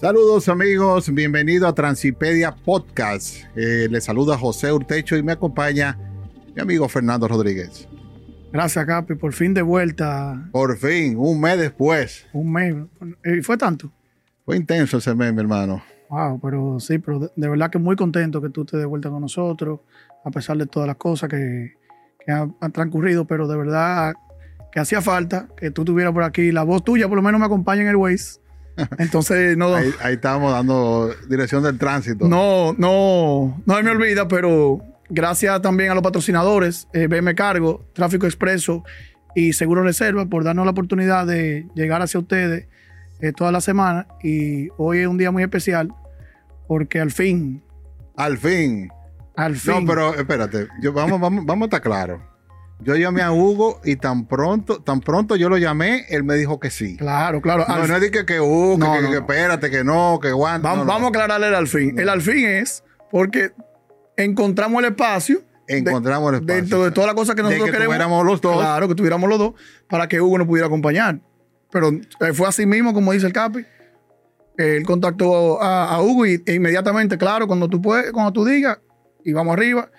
Saludos amigos, bienvenido a Transipedia Podcast. Eh, les saluda José Urtecho y me acompaña mi amigo Fernando Rodríguez. Gracias, Capi, por fin de vuelta. Por fin, un mes después. Un mes. ¿Y fue tanto? Fue intenso ese mes, mi hermano. Wow, pero sí, pero de, verdad que muy contento que tú estés de vuelta con nosotros, a pesar de todas las cosas que, han, transcurrido, pero de verdad que hacía falta que tú estuvieras por aquí. La voz tuya por lo menos me acompaña en el Waze. Entonces, no. ahí, ahí estábamos dando dirección del tránsito. No, no, no me olvida, pero gracias también a los patrocinadores, eh, BM Cargo, Tráfico Expreso y Seguro Reserva por darnos la oportunidad de llegar hacia ustedes eh, toda la semana. Y hoy es un día muy especial porque al fin. Al fin. Al fin. No, pero espérate, yo, vamos, vamos, vamos a estar claros. Yo llamé a Hugo y tan pronto, tan pronto yo lo llamé, él me dijo que sí. Claro, claro. No, no es que, que Hugo, que, espérate, que no, que aguanta. Vamos, vamos a aclararle el al fin. El al fin es porque encontramos el espacio. Encontramos el espacio. Dentro de todas las cosas que nosotros de que queremos. tuviéramos los dos. Claro, que tuviéramos los dos para que Hugo nos pudiera acompañar. Pero eh, fue así mismo, como dice el Capi. Él contactó a, Hugo y, e inmediatamente, claro, cuando tú puedes, cuando tú digas, y vamos arriba.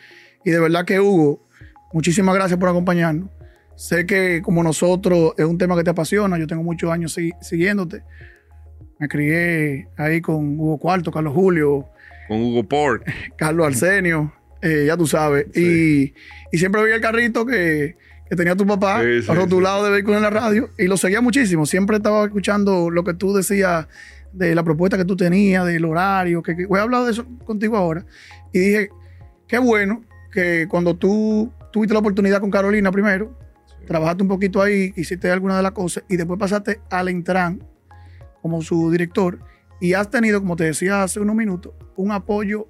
Y de verdad que Hugo Muchísimas gracias por acompañarnos. Sé que como nosotros es un tema que te apasiona, yo tengo muchos años siguiéndote. Me crié ahí con Hugo Cuarto, Carlos Julio. Con Hugo Port. Carlos Arsenio, eh, ya tú sabes. Y, siempre veía el carrito que, tenía tu papá sí, rotulado de vehículo en la radio y lo seguía muchísimo. Siempre estaba escuchando lo que tú decías de la propuesta que tú tenías, del horario. Que, voy a hablar de eso contigo ahora. Y dije, qué bueno que cuando tú tuviste la oportunidad con Carolina primero, trabajaste un poquito ahí, hiciste alguna de las cosas y después pasaste al Intran como su director y has tenido, como te decía hace unos minutos, un apoyo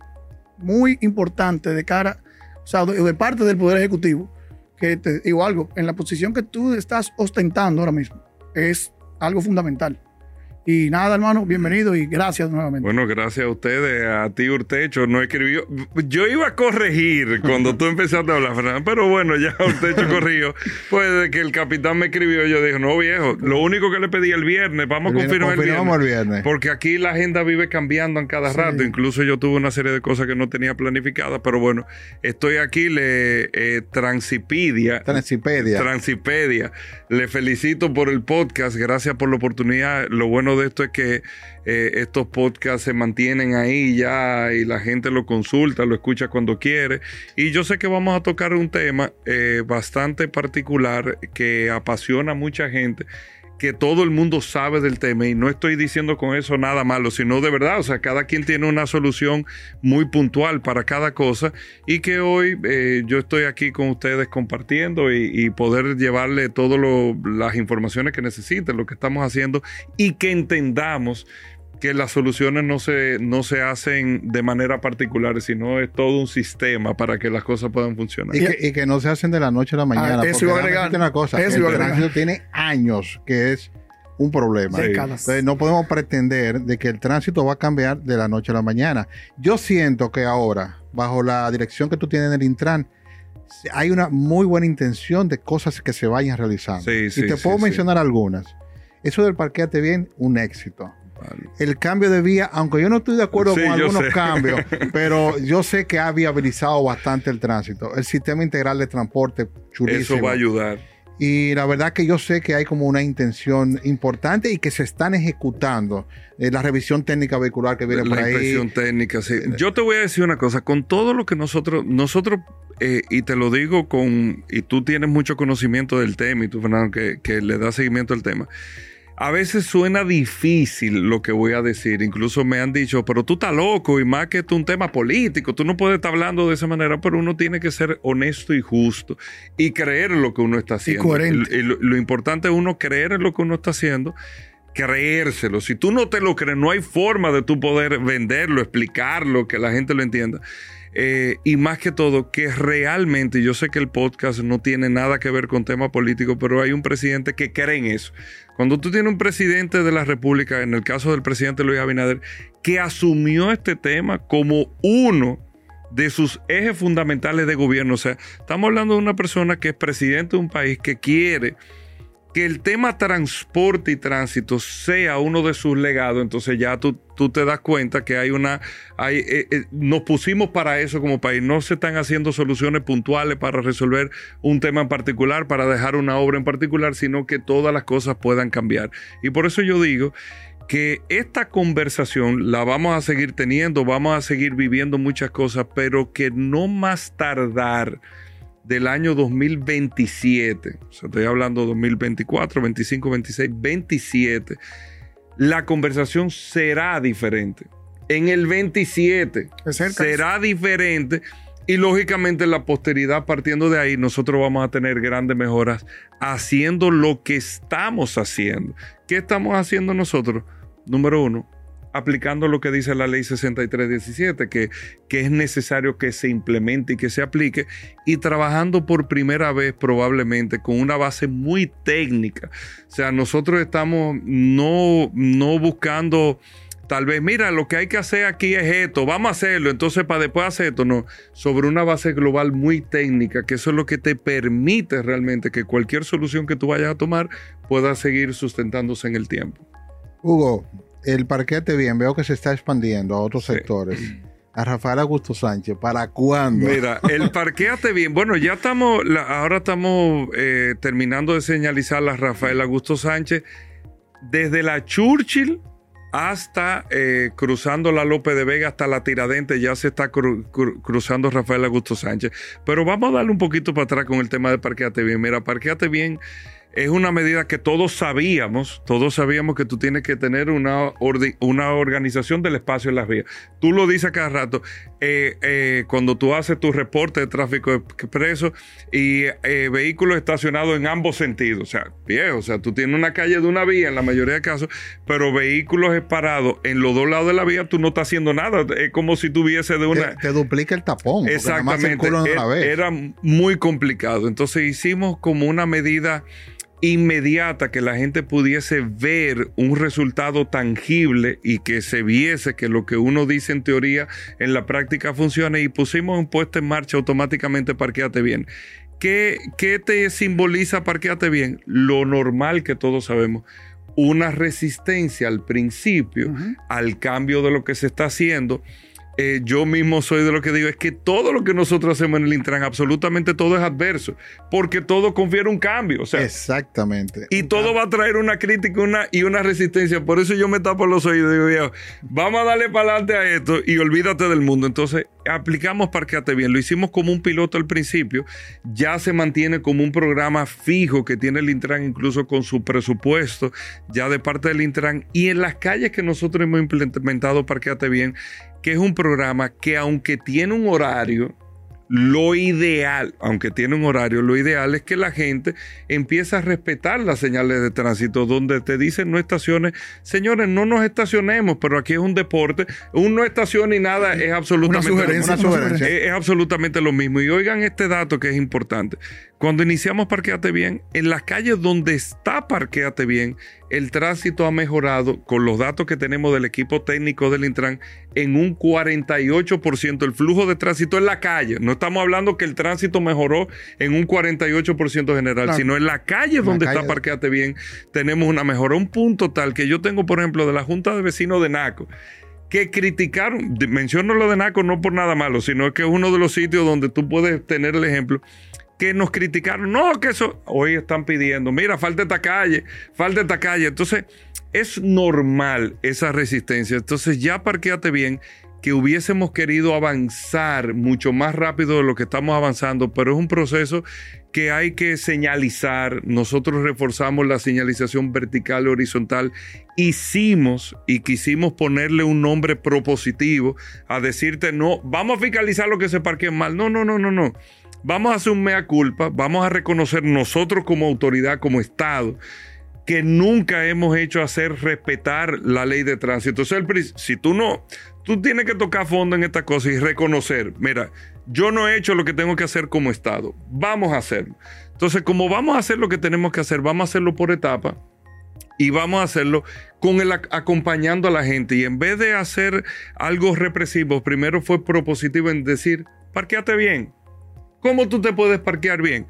muy importante de cara, o sea, de, parte del Poder Ejecutivo, que te digo algo, en la posición que tú estás ostentando ahora mismo, es algo fundamental. Y nada, hermano, bienvenido y gracias nuevamente. Bueno, gracias a ustedes, a ti Urtecho, no escribió. Yo iba a corregir cuando tú empezaste a hablar, Fernando, pero bueno, ya Urtecho corrigió. Pues de que el capitán me escribió, yo dije, no viejo, lo único que le pedí el viernes, vamos a confirmar el viernes, el viernes, Porque aquí la agenda vive cambiando en cada rato. Incluso yo tuve una serie de cosas que no tenía planificadas, pero bueno, estoy aquí, le eh, Transipedia. Transipedia. Transipedia. Le felicito por el podcast, gracias por la oportunidad. Lo bueno de esto es que eh, estos podcasts se mantienen ahí ya y la gente lo consulta, lo escucha cuando quiere. Y yo sé que vamos a tocar un tema eh, bastante particular que apasiona a mucha gente que todo el mundo sabe del tema y no estoy diciendo con eso nada malo, sino de verdad, o sea, cada quien tiene una solución muy puntual para cada cosa y que hoy eh, yo estoy aquí con ustedes compartiendo y, poder llevarle todas las informaciones que necesiten, lo que estamos haciendo y que entendamos que las soluciones no se, no se hacen de manera particular, sino es todo un sistema para que las cosas puedan funcionar. Y que, no se hacen de la noche a la mañana. Ah, eso iba a agregar. Una cosa, el tránsito tiene años que es un problema. Entonces no podemos pretender de que el tránsito va a cambiar de la noche a la mañana. Yo siento que ahora, bajo la dirección que tú tienes en el Intran, hay una muy buena intención de cosas que se vayan realizando. y te puedo mencionar algunas. Eso del parqueate bien, un éxito el cambio de vía, aunque yo no estoy de acuerdo con algunos cambios, pero yo sé que ha viabilizado bastante el tránsito. El sistema integral de transporte, chulísimo. Eso va a ayudar. Y la verdad que yo sé que hay como una intención importante y que se están ejecutando. Eh, la revisión técnica vehicular que viene por ahí. La revisión técnica, sí. Yo te voy a decir una cosa, con todo lo que nosotros, nosotros, eh, y te lo digo con, y tú tienes mucho conocimiento del tema, y tú, Fernando, que, que le das seguimiento al tema a veces suena difícil lo que voy a decir. Incluso me han dicho, pero tú estás loco y más que es un tema político. Tú no puedes estar hablando de esa manera, pero uno tiene que ser honesto y justo y creer en lo que uno está haciendo. Y coherente. lo, importante es uno creer en lo que uno está haciendo creérselo. Si tú no te lo crees, no hay forma de tú poder venderlo, explicarlo, que la gente lo entienda. Eh, y más que todo, que realmente, yo sé que el podcast no tiene nada que ver con tema político, pero hay un presidente que cree en eso. Cuando tú tienes un presidente de la República, en el caso del presidente Luis Abinader, que asumió este tema como uno de sus ejes fundamentales de gobierno, o sea, estamos hablando de una persona que es presidente de un país que quiere que el tema transporte y tránsito sea uno de sus legados, entonces ya tú, tú te das cuenta que hay una, eh, eh, nos pusimos para eso como país, no se están haciendo soluciones puntuales para resolver un tema en particular, para dejar una obra en particular, sino que todas las cosas puedan cambiar. Y por eso yo digo que esta conversación la vamos a seguir teniendo, vamos a seguir viviendo muchas cosas, pero que no más tardar del año 2027, o sea, estoy hablando 2024, 25, 26, 27, la conversación será diferente. En el 27 será diferente y lógicamente en la posteridad, partiendo de ahí, nosotros vamos a tener grandes mejoras haciendo lo que estamos haciendo. ¿Qué estamos haciendo nosotros? Número uno, aplicando lo que dice la ley 6317, que, que es necesario que se implemente y que se aplique, y trabajando por primera vez probablemente con una base muy técnica. O sea, nosotros estamos no, no buscando... Tal vez, mira, lo que hay que hacer aquí es esto, vamos a hacerlo, entonces para después hacer esto, no, sobre una base global muy técnica, que eso es lo que te permite realmente que cualquier solución que tú vayas a tomar pueda seguir sustentándose en el tiempo. Hugo, el parquete bien, veo que se está expandiendo a otros sectores. A Rafael Augusto Sánchez, ¿para cuándo? Mira, el parqueate bien. Bueno, ya estamos, ahora estamos eh, terminando de señalizar a Rafael Augusto Sánchez desde la Churchill hasta eh, cruzando la López de Vega hasta la Tiradente, ya se está cruzando Rafael Augusto Sánchez. Pero vamos a darle un poquito para atrás con el tema de parqueate bien. Mira, parqueate bien es una medida que todos sabíamos, todos sabíamos que tú tienes que tener una, una organización del espacio en las vías. Tú lo dices cada rato, eh, eh, cuando tú haces tu reporte de tráfico expreso y eh, vehículos estacionados en ambos sentidos, o sea, viejo, o sea, tú tienes una calle de una vía en la mayoría de casos, pero vehículos parados en los dos lados de la vía, tú no estás haciendo nada, es como si tuviese de una... Te, duplica el tapón. Exactamente, era muy complicado, entonces hicimos como una medida inmediata que la gente pudiese ver un resultado tangible y que se viese que lo que uno dice en teoría en la práctica funciona y pusimos un puesto en marcha automáticamente Parqueate Bien. ¿Qué, ¿Qué, te simboliza Parqueate Bien? Lo normal que todos sabemos. Una resistencia al principio, al cambio de lo que se está haciendo eh, yo mismo soy de lo que digo, es que todo lo que nosotros hacemos en el Intran, absolutamente todo es adverso, porque todo confiere un cambio. O sea, Exactamente. Y todo va a traer una crítica una, y una resistencia. Por eso yo me tapo los oídos y digo, viejo, vamos a darle para adelante a esto y olvídate del mundo. Entonces, aplicamos Parqueate Bien. Lo hicimos como un piloto al principio, ya se mantiene como un programa fijo que tiene el Intran, incluso con su presupuesto, ya de parte del Intran. Y en las calles que nosotros hemos implementado Parqueate Bien, que es un programa que aunque tiene un horario, lo ideal, aunque tiene un horario, lo ideal es que la gente empiece a respetar las señales de tránsito donde te dicen no estaciones. Señores, no nos estacionemos, pero aquí es un deporte. Un no estaciona y nada es absolutamente, es absolutamente lo mismo. Y oigan este dato que es importante. Cuando iniciamos Parqueate Bien, en las calles donde está Parqueate Bien, el tránsito ha mejorado con los datos que tenemos del equipo técnico del Intran en un 48% el flujo de tránsito en la calle. No estamos hablando que el tránsito mejoró en un 48% general, sino en la calle donde está Parqueate Bien tenemos una mejora. Un punto tal que yo tengo, por ejemplo, de la Junta de Vecinos de Naco que criticaron, menciono lo de Naco no por nada malo, sino que es uno de los sitios donde tú puedes tener el ejemplo que nos criticaron, no, que eso, hoy están pidiendo, mira, falta esta calle, falta esta calle. Entonces, es normal esa resistencia. Entonces, ya parqueate bien que hubiésemos querido avanzar mucho más rápido de lo que estamos avanzando, pero es un proceso que hay que señalizar. Nosotros reforzamos la señalización vertical y horizontal. Hicimos y quisimos ponerle un nombre propositivo a decirte, no, vamos a fiscalizar lo que se parqueen mal. No, no, no, no, no vamos a hacer un mea culpa, vamos a reconocer nosotros como autoridad, como Estado, que nunca hemos hecho hacer respetar la ley de tránsito. Entonces, si tú no, tú tienes que tocar fondo en esta cosa y reconocer, mira, yo no he hecho lo que tengo que hacer como Estado, vamos a hacerlo. Entonces, como vamos a hacer lo que tenemos que hacer, vamos a hacerlo por etapa y vamos a hacerlo acompañando a la gente. Y en vez de hacer algo represivo, primero fue propositivo en decir, parqueate bien, ¿Cómo tú te puedes parquear bien?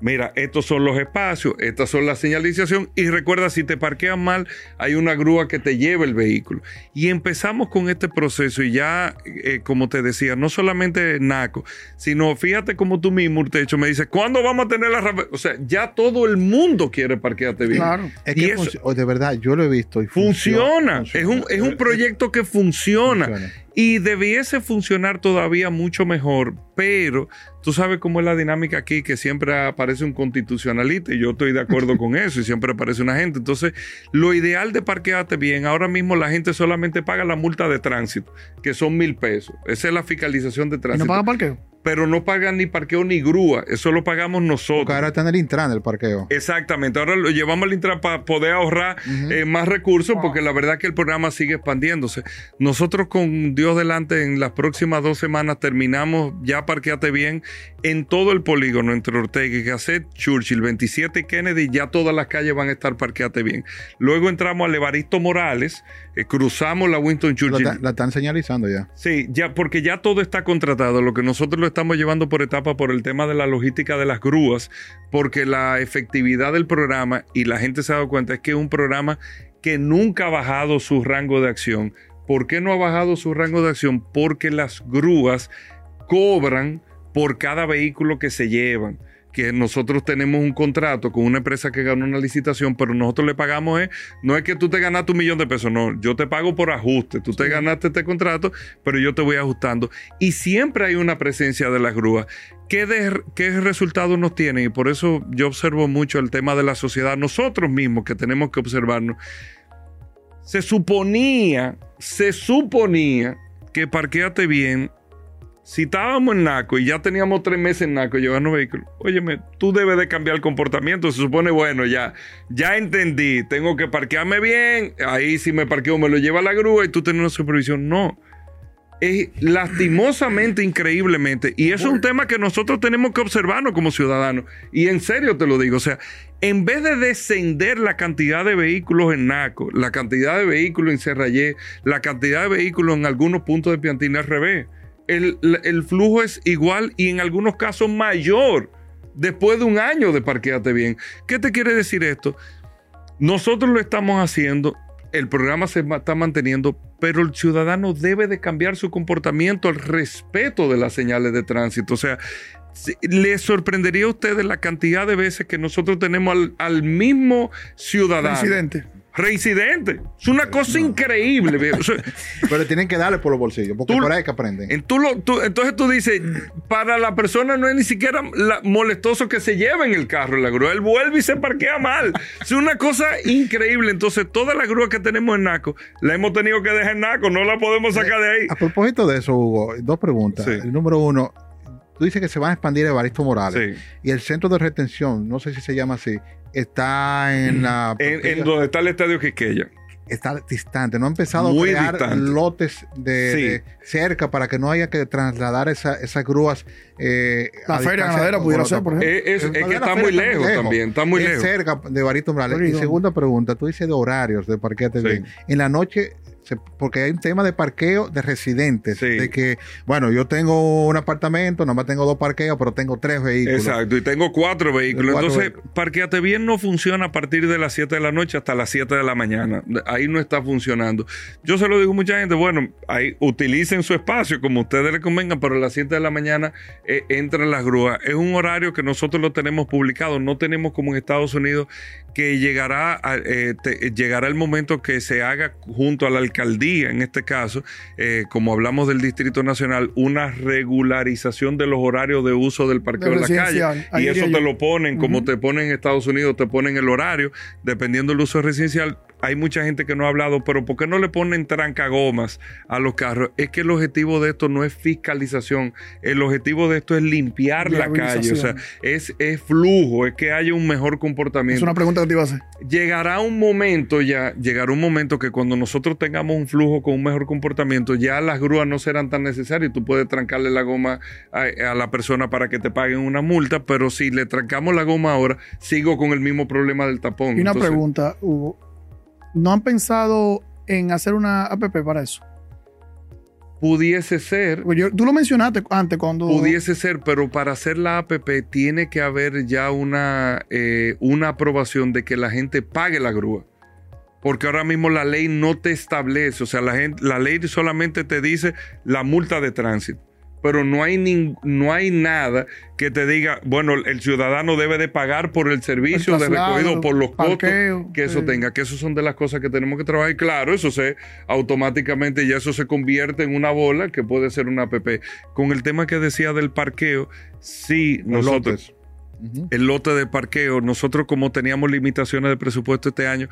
mira, estos son los espacios, estas son las señalización y recuerda, si te parqueas mal, hay una grúa que te lleva el vehículo. Y empezamos con este proceso y ya, eh, como te decía, no solamente NACO, sino fíjate como tú mismo, hecho me dice, ¿cuándo vamos a tener la... O sea, ya todo el mundo quiere parquearte bien. Claro. Es que de verdad, yo lo he visto. Y funciona. Es, un, es un proyecto que funciona. Y debiese funcionar todavía mucho mejor, pero tú sabes cómo es la dinámica aquí, que siempre aparece un constitucionalista y yo estoy de acuerdo con eso y siempre aparece una gente. Entonces, lo ideal de parquearte bien, ahora mismo la gente solamente paga la multa de tránsito, que son mil pesos. Esa es la fiscalización de tránsito. ¿Y no paga parqueo? Pero no pagan ni parqueo ni grúa. Eso lo pagamos nosotros. Porque ahora está en el Intran el parqueo. Exactamente. Ahora lo llevamos al Intran para poder ahorrar eh, más recursos, porque la verdad que el programa sigue expandiéndose. Nosotros con Dios delante, en las próximas dos semanas terminamos ya Parqueate Bien en todo el polígono entre Ortega y Gasset, Churchill, 27 y Kennedy. Ya todas las calles van a estar Parqueate Bien. Luego entramos a Levaristo Morales, eh, cruzamos la Winston Churchill. La, están señalizando ya. Sí, ya, porque ya todo está contratado. Lo que nosotros lo estamos llevando por etapa por el tema de la logística de las grúas, porque la efectividad del programa, y la gente se ha dado cuenta, es que es un programa que nunca ha bajado su rango de acción. ¿Por qué no ha bajado su rango de acción? Porque las grúas cobran por cada vehículo que se llevan que nosotros tenemos un contrato con una empresa que ganó una licitación, pero nosotros le pagamos, es, no es que tú te ganaste un millón de pesos, no, yo te pago por ajuste, tú te ganaste este contrato, pero yo te voy ajustando. Y siempre hay una presencia de las grúas. ¿Qué, ¿Qué resultados nos tienen? Y por eso yo observo mucho el tema de la sociedad, nosotros mismos que tenemos que observarnos. Se suponía, se suponía que parqueate bien si estábamos en NACO y ya teníamos tres meses en NACO llevando vehículos, óyeme, tú debes de cambiar el comportamiento. Se supone, bueno, ya, ya entendí, tengo que parquearme bien, ahí si me parqueo me lo lleva la grúa y tú tienes una supervisión. No. Es lastimosamente, increíblemente, y eso es un tema que nosotros tenemos que observarnos como ciudadanos. Y en serio te lo digo, o sea, en vez de descender la cantidad de vehículos en Naco, la cantidad de vehículos en Serrayé, la cantidad de vehículos en algunos puntos de Piantina al revés el, flujo es igual y en algunos casos mayor después de un año de parqueate bien. ¿Qué te quiere decir esto? Nosotros lo estamos haciendo, el programa se está manteniendo, pero el ciudadano debe de cambiar su comportamiento al respeto de las señales de tránsito. O sea, le sorprendería a ustedes la cantidad de veces que nosotros tenemos al, al mismo ciudadano. Presidente reincidente. Es una cosa increíble. Pero tienen que darle por los bolsillos, porque por ahí que aprenden. entonces tú dices, para la persona no es ni siquiera molestoso que se lleve en el carro la grúa. Él vuelve y se parquea mal. Es una cosa increíble. Entonces, toda la grúa que tenemos en Naco, la hemos tenido que dejar en Naco, no la podemos sacar de ahí. A propósito de eso, Hugo, dos preguntas. El número uno, tú dices que se van a expandir Evaristo Morales. Y el centro de retención, no sé si se llama así, está en la... En, donde está el estadio Quiqueya. Está distante, no ha empezado a crear lotes de, cerca para que no haya que trasladar esas grúas. Eh, la feria ganadera pudiera ser, por ejemplo. Es, que está muy lejos, también, está muy lejos. cerca de Barito Morales. Y segunda pregunta, tú dices de horarios de parqueate bien. En la noche porque hay un tema de parqueo de residentes. De que, bueno, yo tengo un apartamento, nomás tengo dos parqueos, pero tengo tres vehículos. Exacto, y tengo cuatro vehículos. Entonces, parqueate bien no funciona a partir de las 7 de la noche hasta las 7 de la mañana. Ahí no está funcionando. Yo se lo digo a mucha gente, bueno, ahí utilicen su espacio como ustedes les convengan, pero a las 7 de la mañana eh, entran las grúas. Es un horario que nosotros lo tenemos publicado, no tenemos como en Estados Unidos que llegará, eh, llegará el momento que se haga junto al alcalde alcaldía, en este caso, eh, como hablamos del Distrito Nacional, una regularización de los horarios de uso del parqueo en la calle. y eso te lo ponen, como te ponen en Estados Unidos, te ponen el horario, dependiendo del uso residencial hay mucha gente que no ha hablado, pero ¿por qué no le ponen trancagomas a los carros? Es que el objetivo de esto no es fiscalización, el objetivo de esto es limpiar la calle, o sea, es, es flujo, es que haya un mejor comportamiento. Es una pregunta que te iba a hacer. Llegará un momento ya, llegará un momento que cuando nosotros tengamos un flujo con un mejor comportamiento, ya las grúas no serán tan necesarias, tú puedes trancarle la goma a, la persona para que te paguen una multa, pero si le trancamos la goma ahora, sigo con el mismo problema del tapón. Y una pregunta, Hugo ¿No han pensado en hacer una app para eso? Pudiese ser. Tú lo mencionaste antes cuando. Pudiese ser, pero para hacer la APP tiene que haber ya una, eh, una aprobación de que la gente pague la grúa. Porque ahora mismo la ley no te establece, o sea, la, gente, la ley solamente te dice la multa de tránsito pero no hay, no hay nada que te diga, bueno, el ciudadano debe de pagar por el servicio de recogido, por los costos que eso tenga, que eso son de las cosas que tenemos que trabajar. Y claro, eso se automáticamente ya eso se convierte en una bola que puede ser una app. Con el tema que decía del parqueo, sí, nosotros... El lote de parqueo, nosotros como teníamos limitaciones de presupuesto este año,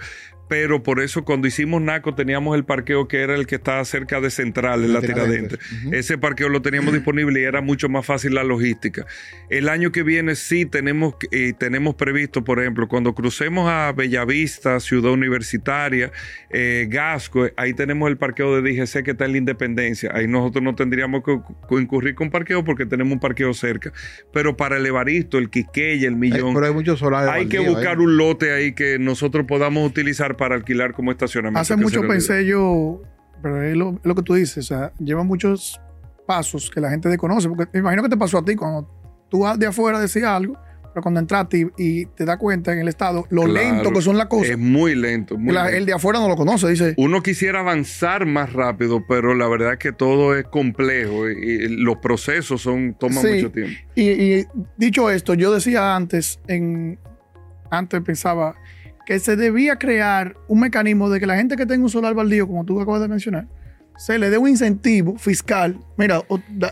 pero por eso cuando hicimos NACO teníamos el parqueo que era el que estaba cerca de Central, en la, Tiradentes. Ese parqueo lo teníamos disponible y era mucho más fácil la logística. El año que viene sí tenemos, eh, tenemos previsto, por ejemplo, cuando crucemos a Bellavista, Ciudad Universitaria, eh, Gasco, ahí tenemos el parqueo de DGC que está en la Independencia. Ahí nosotros no tendríamos que, incurrir con parqueo porque tenemos un parqueo cerca. Pero para el Evaristo, el Quiqueya, el Millón... pero hay muchos solares. Hay que buscar un lote ahí que nosotros podamos utilizar para alquilar como estacionamiento. Hace mucho pensé yo, pero es lo, que tú dices, o sea, lleva muchos pasos que la gente desconoce, porque me imagino que te pasó a ti cuando tú de afuera decías algo, pero cuando entraste y, te das cuenta en el estado lo lento que son las cosas. Es muy lento. El de afuera no lo conoce, dice. Uno quisiera avanzar más rápido, pero la verdad es que todo es complejo y, los procesos son toman mucho tiempo. Y, y, dicho esto, yo decía antes, en, antes pensaba, que se debía crear un mecanismo de que la gente que tenga un solar baldío, como tú acabas de mencionar, se le dé un incentivo fiscal. Mira,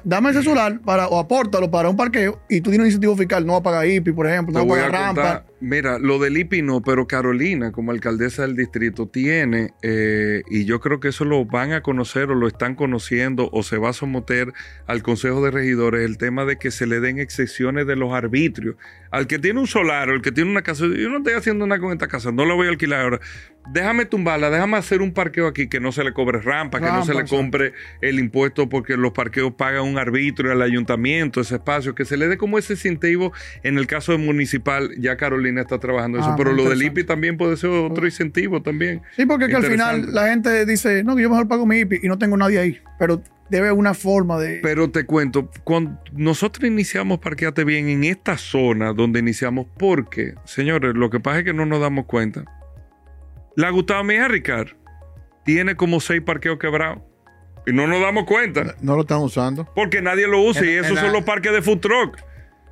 dame ese solar para, o apórtalo para un parqueo y tú tienes un incentivo fiscal, no va a pagar IPI, por ejemplo, no va a pagar rampa. Mira, lo del IPI no, pero Carolina, como alcaldesa del distrito, tiene, eh, y yo creo que eso lo van a conocer o lo están conociendo o se va a someter al Consejo de Regidores, el tema de que se le den excepciones de los arbitrios. Al que tiene un solar o el que tiene una casa, yo no estoy haciendo nada con esta casa, no la voy a alquilar ahora. Déjame tumbarla, déjame hacer un parqueo aquí que no se le cobre rampa, que no se le compre el impuesto porque los parqueos pagan un arbitrio al ayuntamiento, ese espacio, que se le dé como ese incentivo en el caso de municipal, ya Carolina está trabajando eso. Ah, pero lo del IPI también puede ser otro incentivo también. Sí, porque que al final la gente dice, no, que yo mejor pago mi IPI y no tengo nadie ahí. Pero debe una forma de... Pero te cuento, cuando nosotros iniciamos Parqueate Bien en esta zona donde iniciamos, porque, señores, lo que pasa es que no nos damos cuenta. La Gustavo Mejía Ricard tiene como seis parqueos quebrados. Y no nos damos cuenta. No, lo están usando. Porque nadie lo usa y esos son los parques de food truck.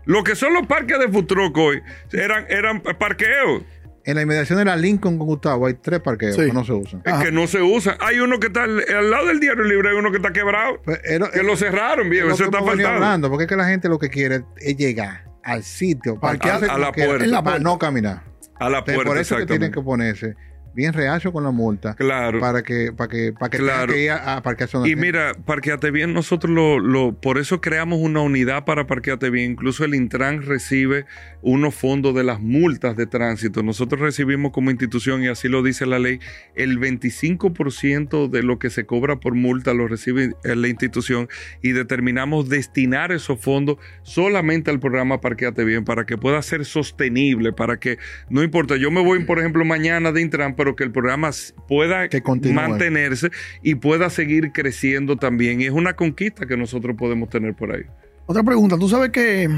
Lo que son los parques de Futroco hoy eran, eran parqueos. En la inmediación de la Lincoln con Gustavo hay tres parqueos que no se usan. Es que no se usan. Hay uno que está al, lado del diario libre, hay uno que está quebrado. Pues, que lo cerraron, viejo. Eso está faltando. porque es que la gente lo que quiere es llegar al sitio, parquearse a, la puerta. para no caminar. A la puerta. Por eso que tienen que ponerse bien reacio con la multa. Claro. Para que, para que, para que claro. que ir a, Y mira, Parqueate Bien, nosotros lo, lo, por eso creamos una unidad para Parqueate Bien. Incluso el Intran recibe unos fondos de las multas de tránsito. Nosotros recibimos como institución, y así lo dice la ley, el 25% de lo que se cobra por multa lo recibe la institución y determinamos destinar esos fondos solamente al programa Parqueate Bien para que pueda ser sostenible, para que no importa, yo me voy, por ejemplo, mañana de Intran, pero que el programa pueda mantenerse y pueda seguir creciendo también. Y es una conquista que nosotros podemos tener por ahí. Otra pregunta, tú sabes que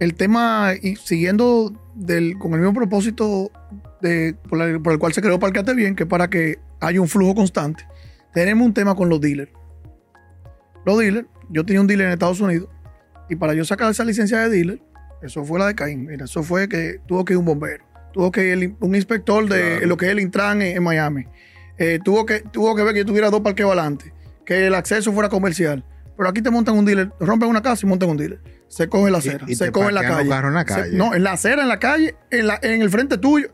el tema, y siguiendo del, con el mismo propósito de, por, el cual se creó Parqueate Bien, que para que haya un flujo constante, tenemos un tema con los dealers. Los dealers, yo tenía un dealer en Estados Unidos y para yo sacar esa licencia de dealer, eso fue la de Caín, mira, eso fue que tuvo que ir un bombero tuvo que ir un inspector de lo que es el Intran en, Miami. Eh, tuvo, que, tuvo que ver que yo tuviera dos parques adelante, que el acceso fuera comercial. Pero aquí te montan un dealer, rompen una casa y montan un dealer. Se coge la acera, se coge en la calle. En la calle. no, en la acera, en la calle, en, la, en el frente tuyo.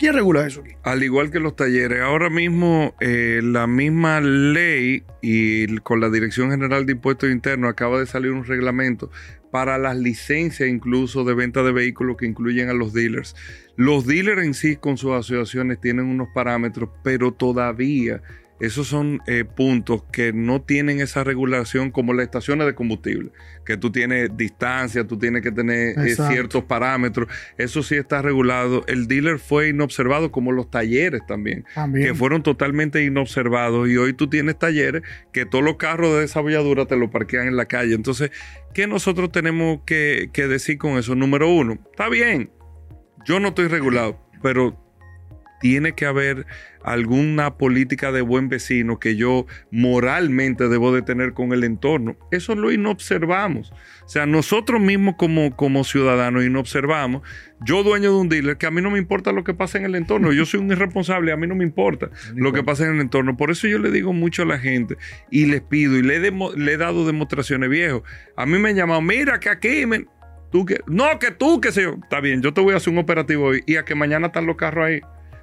¿Quién regula eso aquí? Al igual que los talleres, ahora mismo eh, la misma ley y con la Dirección General de Impuestos Internos acaba de salir un reglamento para las licencias incluso de venta de vehículos que incluyen a los dealers. Los dealers en sí con sus asociaciones tienen unos parámetros, pero todavía esos son eh, puntos que no tienen esa regulación como las estaciones de combustible, que tú tienes distancia, tú tienes que tener eh, ciertos parámetros. Eso sí está regulado. El dealer fue inobservado como los talleres también, que fueron totalmente inobservados. Y hoy tú tienes talleres que todos los carros de esa bolladura te lo parquean en la calle. Entonces, ¿qué nosotros tenemos que, que decir con eso? Número uno, está bien, yo no estoy regulado, pero tiene que haber alguna política de buen vecino que yo moralmente debo de tener con el entorno. Eso lo inobservamos. O sea, nosotros mismos como, como ciudadanos inobservamos. Yo dueño de un dealer que a mí no me importa lo que pasa en el entorno. Yo soy un irresponsable, a mí no me importa lo que pasa en el entorno. Por eso yo le digo mucho a la gente y les pido y le he, dado demostraciones viejo. A mí me han llamado, mira que aquí... Me, tú que, no, que tú, que sé yo. Está bien, yo te voy a hacer un operativo hoy y a que mañana están los carros ahí.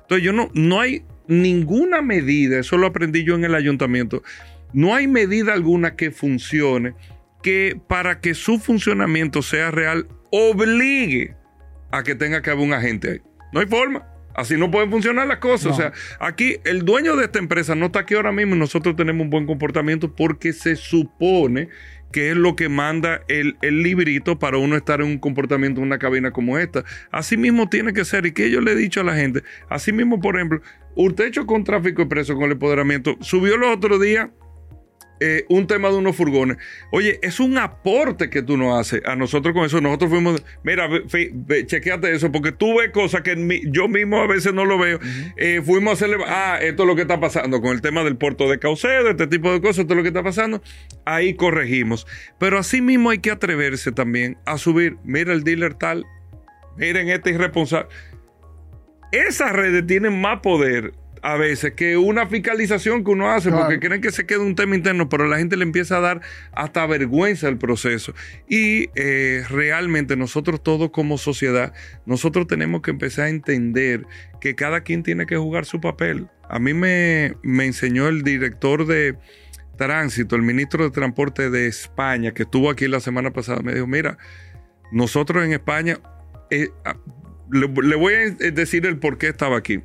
Entonces yo no, no hay ninguna medida, eso lo aprendí yo en el ayuntamiento, no hay medida alguna que funcione que para que su funcionamiento sea real obligue a que tenga que haber un agente ahí. No hay forma. Así no pueden funcionar las cosas. O sea, aquí el dueño de esta empresa no está aquí ahora mismo y nosotros tenemos un buen comportamiento porque se supone que es lo que manda el, librito para uno estar en un comportamiento en una cabina como esta. Así mismo tiene que ser, y que yo le he dicho a la gente, así mismo, por ejemplo, hecho con tráfico expreso, con el empoderamiento, subió los otros días eh, un tema de unos furgones. Oye, es un aporte que tú nos haces a nosotros con eso. Nosotros fuimos, mira, chequeate eso, porque tú ves cosas que yo mismo a veces no lo veo. Eh, fuimos a hacerle, ah, esto es lo que está pasando con el tema del puerto de Caucedo, este tipo de cosas, esto es lo que está pasando. Ahí corregimos. Pero así mismo hay que atreverse también a subir, mira el dealer tal, miren este irresponsable. Esas redes tienen más poder a veces que una fiscalización que uno hace, porque creen que se queda un tema interno, pero la gente le empieza a dar hasta vergüenza el proceso. Y eh, realmente nosotros todos como sociedad, nosotros tenemos que empezar a entender que cada quien tiene que jugar su papel. A mí me, me enseñó el director de tránsito, el ministro de Transporte de España, que estuvo aquí la semana pasada, me dijo, mira, nosotros en España, eh, le voy a decir el por qué estaba aquí.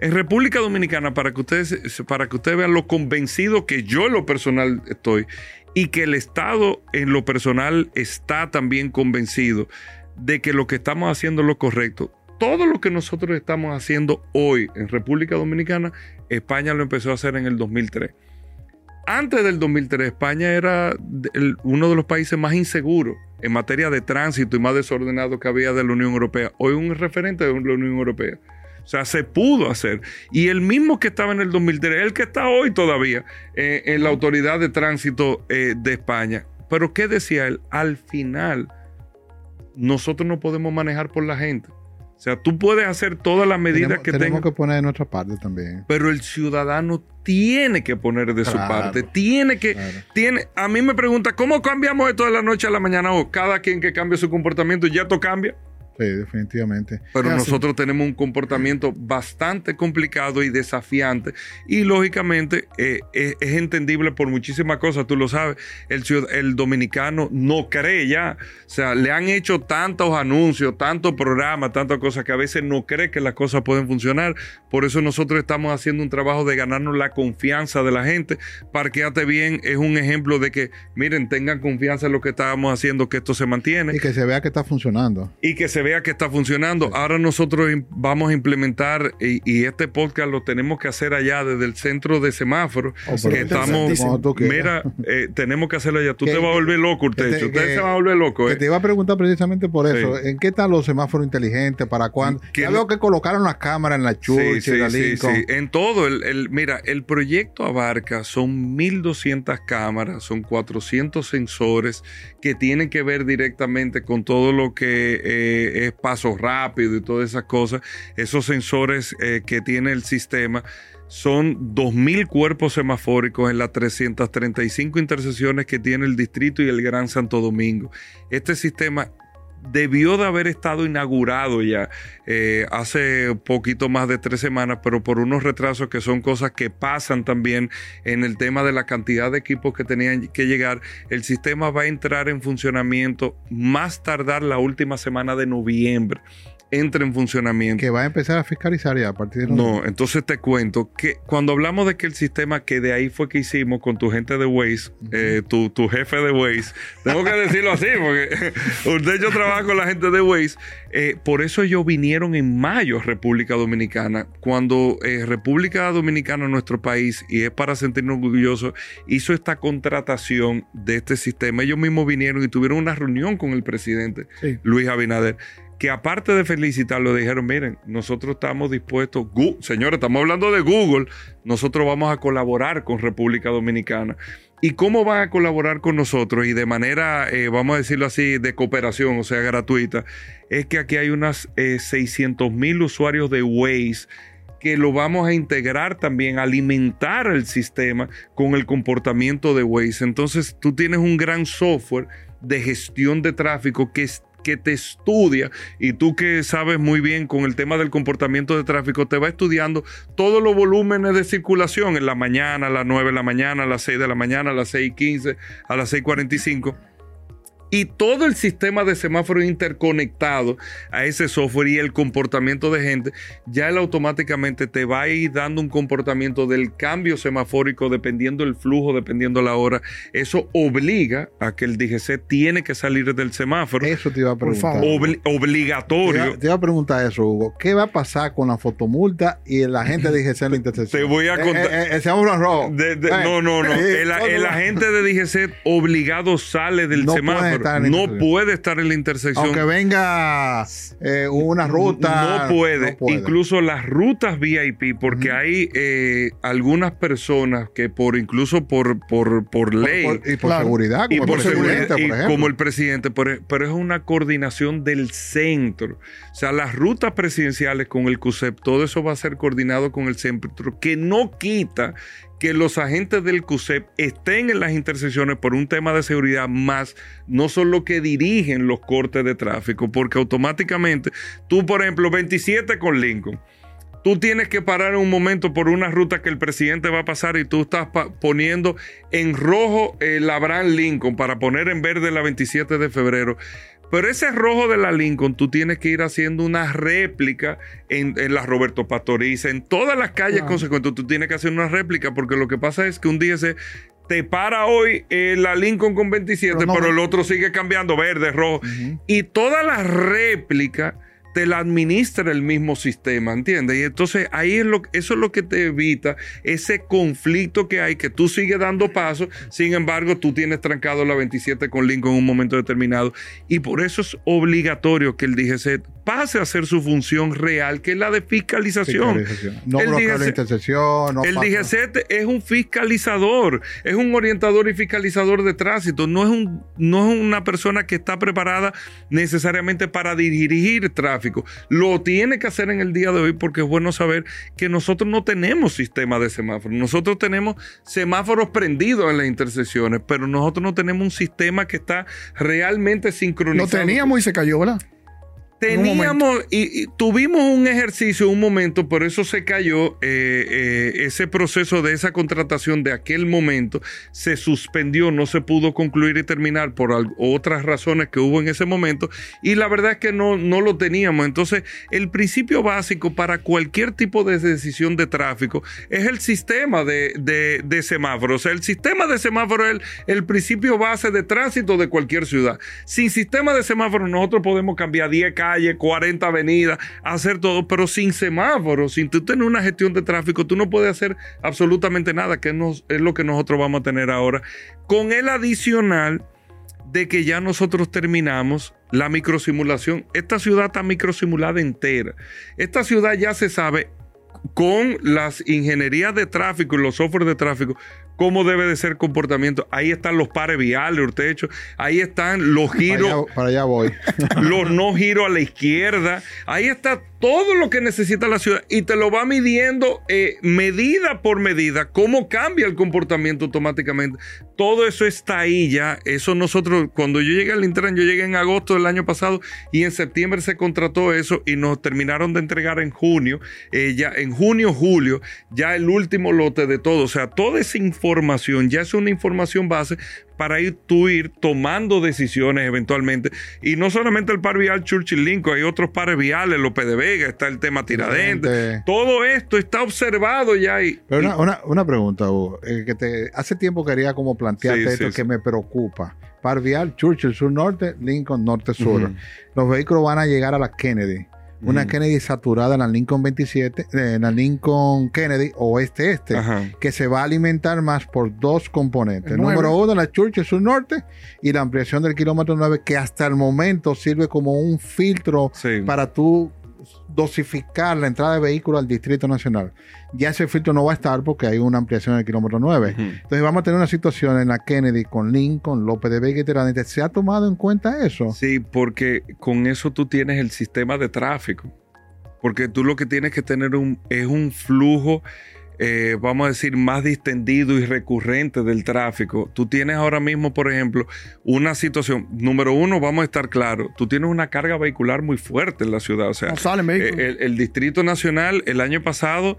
En República Dominicana, para que ustedes, para que ustedes vean lo convencido que yo en lo personal estoy y que el Estado en lo personal está también convencido de que lo que estamos haciendo es lo correcto. Todo lo que nosotros estamos haciendo hoy en República Dominicana, España lo empezó a hacer en el 2003. Antes del 2003, España era uno de los países más inseguros en materia de tránsito y más desordenado que había de la Unión Europea. Hoy un referente de la Unión Europea. O sea, se pudo hacer. Y el mismo que estaba en el 2003, el que está hoy todavía eh, en la Autoridad de Tránsito eh, de España. Pero ¿qué decía él? Al final, nosotros no podemos manejar por la gente. O sea, tú puedes hacer todas las medidas que tenemos que poner de nuestra parte también. Pero el ciudadano tiene que poner de su parte. Tiene que. Tiene, a mí me pregunta, ¿cómo cambiamos esto de la noche a la mañana? O cada quien que cambie su comportamiento ya todo cambia. Sí, definitivamente. Pero nosotros tenemos un comportamiento bastante complicado y desafiante. Y lógicamente eh, es, entendible por muchísimas cosas, tú lo sabes. El, el dominicano no cree ya. O sea, le han hecho tantos anuncios, tantos programas, tantas cosas que a veces no cree que las cosas pueden funcionar. Por eso nosotros estamos haciendo un trabajo de ganarnos la confianza de la gente. Parqueate bien es un ejemplo de que, miren, tengan confianza en lo que estábamos haciendo, que esto se mantiene. Y que se vea que está funcionando. Y que se vea que está funcionando. Ahora nosotros vamos a implementar, y, este podcast lo tenemos que hacer allá desde el centro de semáforo, oh, que estamos, mira, eh, tenemos que hacerlo allá. Tú te vas a volver loco, usted, usted se va a volver loco. Eh. Te iba a preguntar precisamente por eso, ¿en qué están los semáforos inteligentes? ¿Para cuándo? Ya veo que colocaron las cámaras en la Church, sí, la sí, en todo. El, el, mira, el proyecto abarca, son 1.200 cámaras, son 400 sensores que tienen que ver directamente con todo lo que eh, es paso rápido y todas esas cosas, esos sensores eh, que tiene el sistema son 2.000 cuerpos semafóricos en las 335 intersecciones que tiene el distrito y el Gran Santo Domingo. Este sistema debió de haber estado inaugurado ya eh, hace poquito más de tres semanas, pero por unos retrasos que son cosas que pasan también en el tema de la cantidad de equipos que tenían que llegar, el sistema va a entrar en funcionamiento más tardar la última semana de noviembre. Entre en funcionamiento. Que va a empezar a fiscalizar ya a partir de... No, entonces te cuento que cuando hablamos de que el sistema que de ahí fue que hicimos con tu gente de Waze, eh, tu, jefe de Waze, tengo que decirlo así porque usted yo trabajo con la gente de Waze, eh, por eso ellos vinieron en mayo a República Dominicana, cuando eh, República Dominicana, nuestro país, y es para sentirnos orgullosos, hizo esta contratación de este sistema. Ellos mismos vinieron y tuvieron una reunión con el presidente Luis Abinader que aparte de felicitarlo, dijeron, miren, nosotros estamos dispuestos, señores, estamos hablando de Google, nosotros vamos a colaborar con República Dominicana. ¿Y cómo van a colaborar con nosotros? Y de manera, eh, vamos a decirlo así, de cooperación, o sea, gratuita, es que aquí hay unas 600 eh, mil usuarios de Waze que lo vamos a integrar también, alimentar el sistema con el comportamiento de Waze. Entonces tú tienes un gran software de gestión de tráfico que que te estudia y tú que sabes muy bien con el tema del comportamiento de tráfico, te va estudiando todos los volúmenes de circulación en la mañana, a las 9 de la mañana, a las 6 de la mañana, a las 6.15, a las 6.45 y todo el sistema de semáforo interconectado a ese software y el comportamiento de gente, ya él automáticamente te va a ir dando un comportamiento del cambio semafórico dependiendo el flujo, dependiendo la hora. Eso obliga a que el DGC tiene que salir del semáforo. Eso te iba a preguntar. obligatorio. Te iba, a preguntar eso, Hugo. ¿Qué va a pasar con la fotomulta y el agente de DGC en la intersección? Te voy a contar. Eh, eh, el semáforo rojo. no, no, no. el, agente de DGC obligado sale del semáforo no puede estar en la intersección. Aunque venga eh, una ruta. No puede. Incluso las rutas VIP, porque hay eh, algunas personas que por incluso por, por, por ley. y por seguridad, como, y por seguridad, como el presidente, pero, es una coordinación del centro. O sea, las rutas presidenciales con el CUSEP, todo eso va a ser coordinado con el centro, que no quita que los agentes del CUSEP estén en las intersecciones por un tema de seguridad más, no son los que dirigen los cortes de tráfico, porque automáticamente tú, por ejemplo, 27 con Lincoln, tú tienes que parar un momento por una ruta que el presidente va a pasar y tú estás poniendo en rojo el Abraham Lincoln para poner en verde la 27 de febrero. Pero ese rojo de la Lincoln, tú tienes que ir haciendo una réplica en, la Roberto Pastoriza, en todas las calles consecuentes. Tú tienes que hacer una réplica porque lo que pasa es que un día se te para hoy eh, la Lincoln con 27, pero, el otro sigue cambiando verde, rojo. Y todas las réplicas te la administra el mismo sistema, ¿entiendes? Y entonces ahí es lo, eso es lo que te evita ese conflicto que hay, que tú sigues dando pasos, sin embargo tú tienes trancado la 27 con Lincoln en un momento determinado. Y por eso es obligatorio que el DGC pase a hacer su función real, que es la de fiscalización. No el DGC, la intersección. el DGC es un fiscalizador, es un orientador y fiscalizador de tránsito, no es, un, no es una persona que está preparada necesariamente para dirigir tránsito lo tiene que hacer en el día de hoy porque es bueno saber que nosotros no tenemos sistema de semáforos. Nosotros tenemos semáforos prendidos en las intersecciones, pero nosotros no tenemos un sistema que está realmente sincronizado. Lo teníamos y se cayó, ¿verdad? Teníamos y, tuvimos un ejercicio, un momento, por eso se cayó eh, eh, ese proceso de esa contratación de aquel momento, se suspendió, no se pudo concluir y terminar por otras razones que hubo en ese momento y la verdad es que no, no lo teníamos. Entonces, el principio básico para cualquier tipo de decisión de tráfico es el sistema de, de, semáforos. el sistema de semáforos es el, el principio base de tránsito de cualquier ciudad. Sin sistema de semáforos nosotros podemos cambiar 10 calle, 40 avenidas, hacer todo, pero sin semáforos, sin tú tener una gestión de tráfico, tú no puedes hacer absolutamente nada, que es lo que nosotros vamos a tener ahora. Con el adicional de que ya nosotros terminamos la microsimulación. Esta ciudad está microsimulada entera. Esta ciudad ya se sabe con las ingenierías de tráfico y los softwares de tráfico cómo debe de ser comportamiento. Ahí están los pares viales, hecho. Ahí están los giros. Para allá, voy. los no giros a la izquierda. Ahí está todo lo que necesita la ciudad y te lo va midiendo eh, medida por medida, cómo cambia el comportamiento automáticamente. Todo eso está ahí ya. Eso nosotros, cuando yo llegué al Intran, yo llegué en agosto del año pasado y en septiembre se contrató eso y nos terminaron de entregar en junio, eh, ya en junio, julio, ya el último lote de todo. O sea, toda esa información ya es una información base para ir tú ir tomando decisiones eventualmente. Y no solamente el par vial Churchill Lincoln, hay otros pares viales, López de Vega, está el tema Tiradentes. Todo esto está observado ya ahí. Pero una, pregunta, Hugo, eh, que te, hace tiempo quería como plantearte esto que me preocupa. Par vial Churchill sur-norte, Lincoln norte-sur. Los vehículos van a llegar a la Kennedy una Kennedy saturada en la Lincoln 27, eh, en la Lincoln Kennedy oeste-este, que se va a alimentar más por dos componentes. número uno, la Churchill Sur Norte y la ampliación del kilómetro 9, que hasta el momento sirve como un filtro para tú dosificar la entrada de vehículos al Distrito Nacional. Ya ese filtro no va a estar porque hay una ampliación del kilómetro 9. Entonces vamos a tener una situación en la Kennedy con Lincoln, López de Vega y. ¿Se ha tomado en cuenta eso? Sí, porque con eso tú tienes el sistema de tráfico. Porque tú lo que tienes que tener un, es un flujo eh, vamos a decir, más distendido y recurrente del tráfico. Tú tienes ahora mismo, por ejemplo, una situación, número uno, vamos a estar claros, tú tienes una carga vehicular muy fuerte en la ciudad. O sea, eh, el Distrito Nacional el año pasado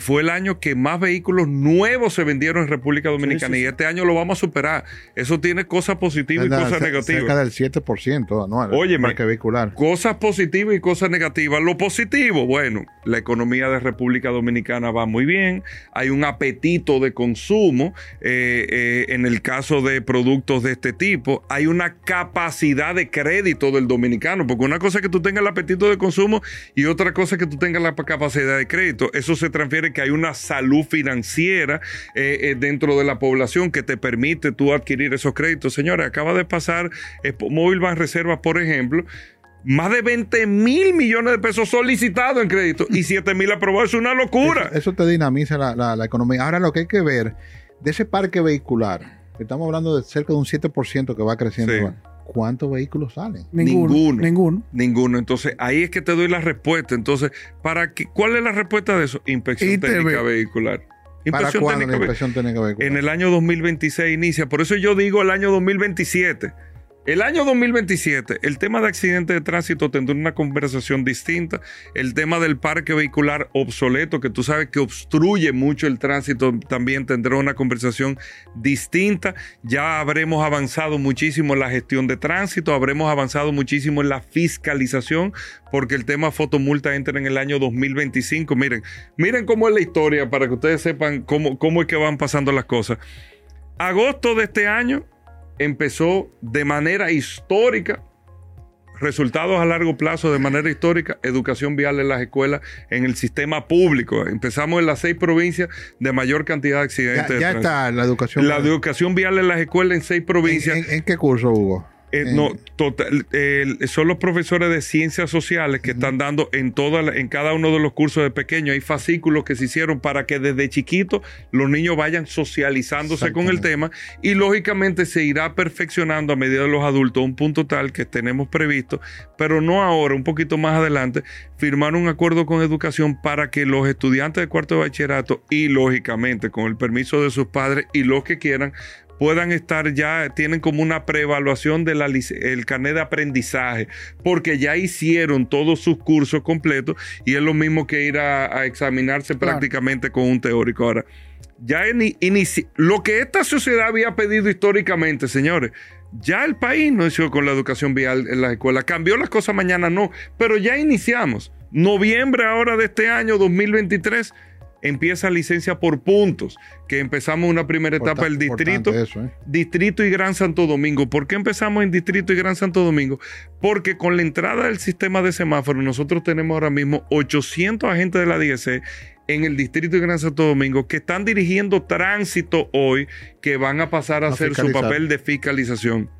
fue el año que más vehículos nuevos se vendieron en República Dominicana y este año lo vamos a superar. Eso tiene cosas positivas y cosas negativas. Cerca del 7% anual. Oye, vehicular. Cosas positivas y cosas negativas. Lo positivo, bueno, la economía de República Dominicana va muy bien. Hay un apetito de consumo eh, eh, en el caso de productos de este tipo. Hay una capacidad de crédito del dominicano, porque una cosa es que tú tengas el apetito de consumo y otra cosa es que tú tengas la capacidad de crédito. Eso se transfiere que hay una salud financiera eh, eh, dentro de la población que te permite tú adquirir esos créditos. Señores, acaba de pasar Móvil Bank Reservas, por ejemplo, más de 20 mil millones de pesos solicitados en crédito y 7 mil aprobados. Es una locura. Eso, te dinamiza la, economía. Ahora lo que hay que ver de ese parque vehicular, estamos hablando de cerca de un 7% que va creciendo. ¿Cuántos vehículos salen? Ninguno. Ninguno. Ninguno. Entonces, ahí es que te doy la respuesta. Entonces, ¿para qué, ¿cuál es la respuesta de eso? Inspección técnica vehicular. Inspección ¿Para técnica, inspección técnica vehicular? En el año 2026 inicia. Por eso yo digo el año 2027 el año 2027, el tema de accidentes de tránsito tendrá una conversación distinta. El tema del parque vehicular obsoleto, que tú sabes que obstruye mucho el tránsito, también tendrá una conversación distinta. Ya habremos avanzado muchísimo en la gestión de tránsito, habremos avanzado muchísimo en la fiscalización, porque el tema fotomulta entra en el año 2025. Miren, miren cómo es la historia para que ustedes sepan cómo, cómo es que van pasando las cosas. Agosto de este año, empezó de manera histórica, resultados a largo plazo de manera histórica, educación vial en las escuelas, en el sistema público. Empezamos en las seis provincias de mayor cantidad de accidentes. Ya, está la educación La educación vial en las escuelas en seis provincias. en qué curso, Hugo? Eh, no, total, son los profesores de ciencias sociales que están dando en, toda en cada uno de los cursos de pequeño. Hay fascículos que se hicieron para que desde chiquitos los niños vayan socializándose con el tema y lógicamente se irá perfeccionando a medida de los adultos un punto tal que tenemos previsto, pero no ahora, un poquito más adelante, firmar un acuerdo con educación para que los estudiantes de cuarto de bachillerato y lógicamente con el permiso de sus padres y los que quieran puedan estar ya, tienen como una preevaluación del carnet de aprendizaje, porque ya hicieron todos sus cursos completos y es lo mismo que ir a, examinarse prácticamente con un teórico. Ahora, ya lo que esta sociedad había pedido históricamente, señores, ya el país no inició con la educación vial en las escuelas. Cambió las cosas mañana, no, pero ya iniciamos. Noviembre ahora de este año 2023 empieza licencia por puntos, que empezamos una primera etapa el distrito, ¿eh? distrito y Gran Santo Domingo. ¿Por qué empezamos en distrito y Gran Santo Domingo? Porque con la entrada del sistema de semáforo nosotros tenemos ahora mismo 800 agentes de la DGC en el distrito y Gran Santo Domingo que están dirigiendo tránsito hoy, que van a pasar a, hacer su papel de fiscalización.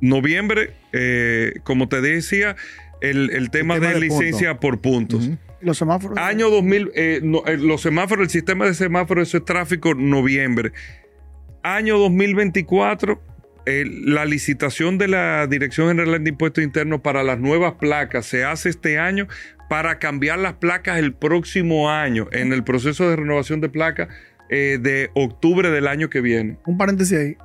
Noviembre, eh, como te decía, el, tema, de, licencia por puntos. Los semáforos. Año 2000, eh, eh, los semáforos, el sistema de semáforos, eso es tráfico noviembre. Año 2024, la licitación de la Dirección General de Impuestos Internos para las nuevas placas se hace este año para cambiar las placas el próximo año en el proceso de renovación de placas eh, de octubre del año que viene. Un paréntesis ahí.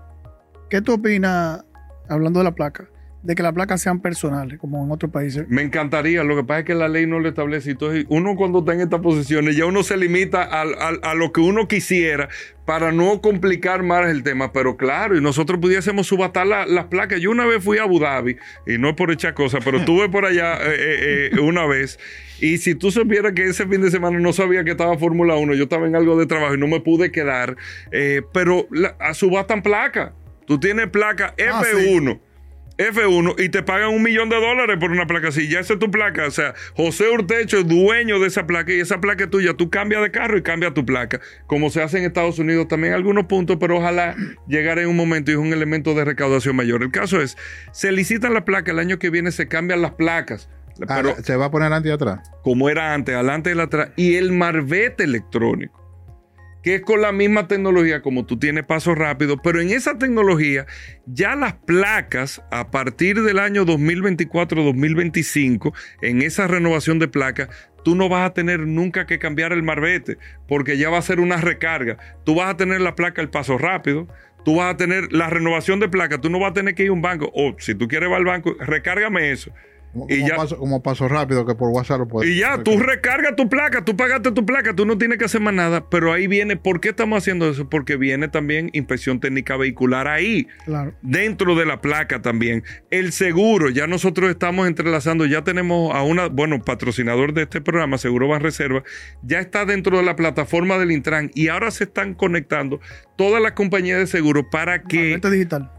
¿Qué tú opinas, hablando de la placa, de que las placas sean personales, como en otros países. Me encantaría, lo que pasa es que la ley no lo establece. Entonces, uno cuando está en estas posiciones, ya uno se limita a, lo que uno quisiera para no complicar más el tema. Pero claro, y nosotros pudiésemos subastar las placas. Yo una vez fui a Abu Dhabi, y no es por echar cosas, pero estuve por allá eh, eh, eh, una vez. Y si tú supieras que ese fin de semana no sabía que estaba Fórmula 1, yo estaba en algo de trabajo y no me pude quedar, pero a subastan placa. Tú tienes placa F1. Ah, F1 y te pagan un millón de dólares por una placa así. Ya esa es tu placa. O sea, José Urtecho es dueño de esa placa y esa placa es tuya. Tú cambias de carro y cambias tu placa. Como se hace en Estados Unidos también algunos puntos, pero ojalá llegar en un momento y es un elemento de recaudación mayor. El caso es, se licitan las placas, el año que viene se cambian las placas. Ah, pero, se va a poner adelante y atrás. Como era antes, adelante y atrás. Y el marbete electrónico que es con la misma tecnología como tú tienes paso rápido, pero en esa tecnología ya las placas a partir del año 2024-2025, en esa renovación de placas, tú no vas a tener nunca que cambiar el marbete, porque ya va a ser una recarga. Tú vas a tener la placa el paso rápido, tú vas a tener la renovación de placa, tú no vas a tener que ir a un banco, o si tú quieres ir al banco, recárgame eso y ya, paso, como paso rápido que por WhatsApp lo puedes. Y ya, tú recargas tu placa, tú pagaste tu placa, tú no tienes que hacer más nada. Pero ahí viene, ¿por qué estamos haciendo eso? Porque viene también inspección técnica vehicular ahí. Claro. Dentro de la placa también. El seguro, ya nosotros estamos entrelazando, ya tenemos a una, bueno, patrocinador de este programa, Seguro Van Reserva, ya está dentro de la plataforma del Intran y ahora se están conectando todas las compañías de seguro para que. digital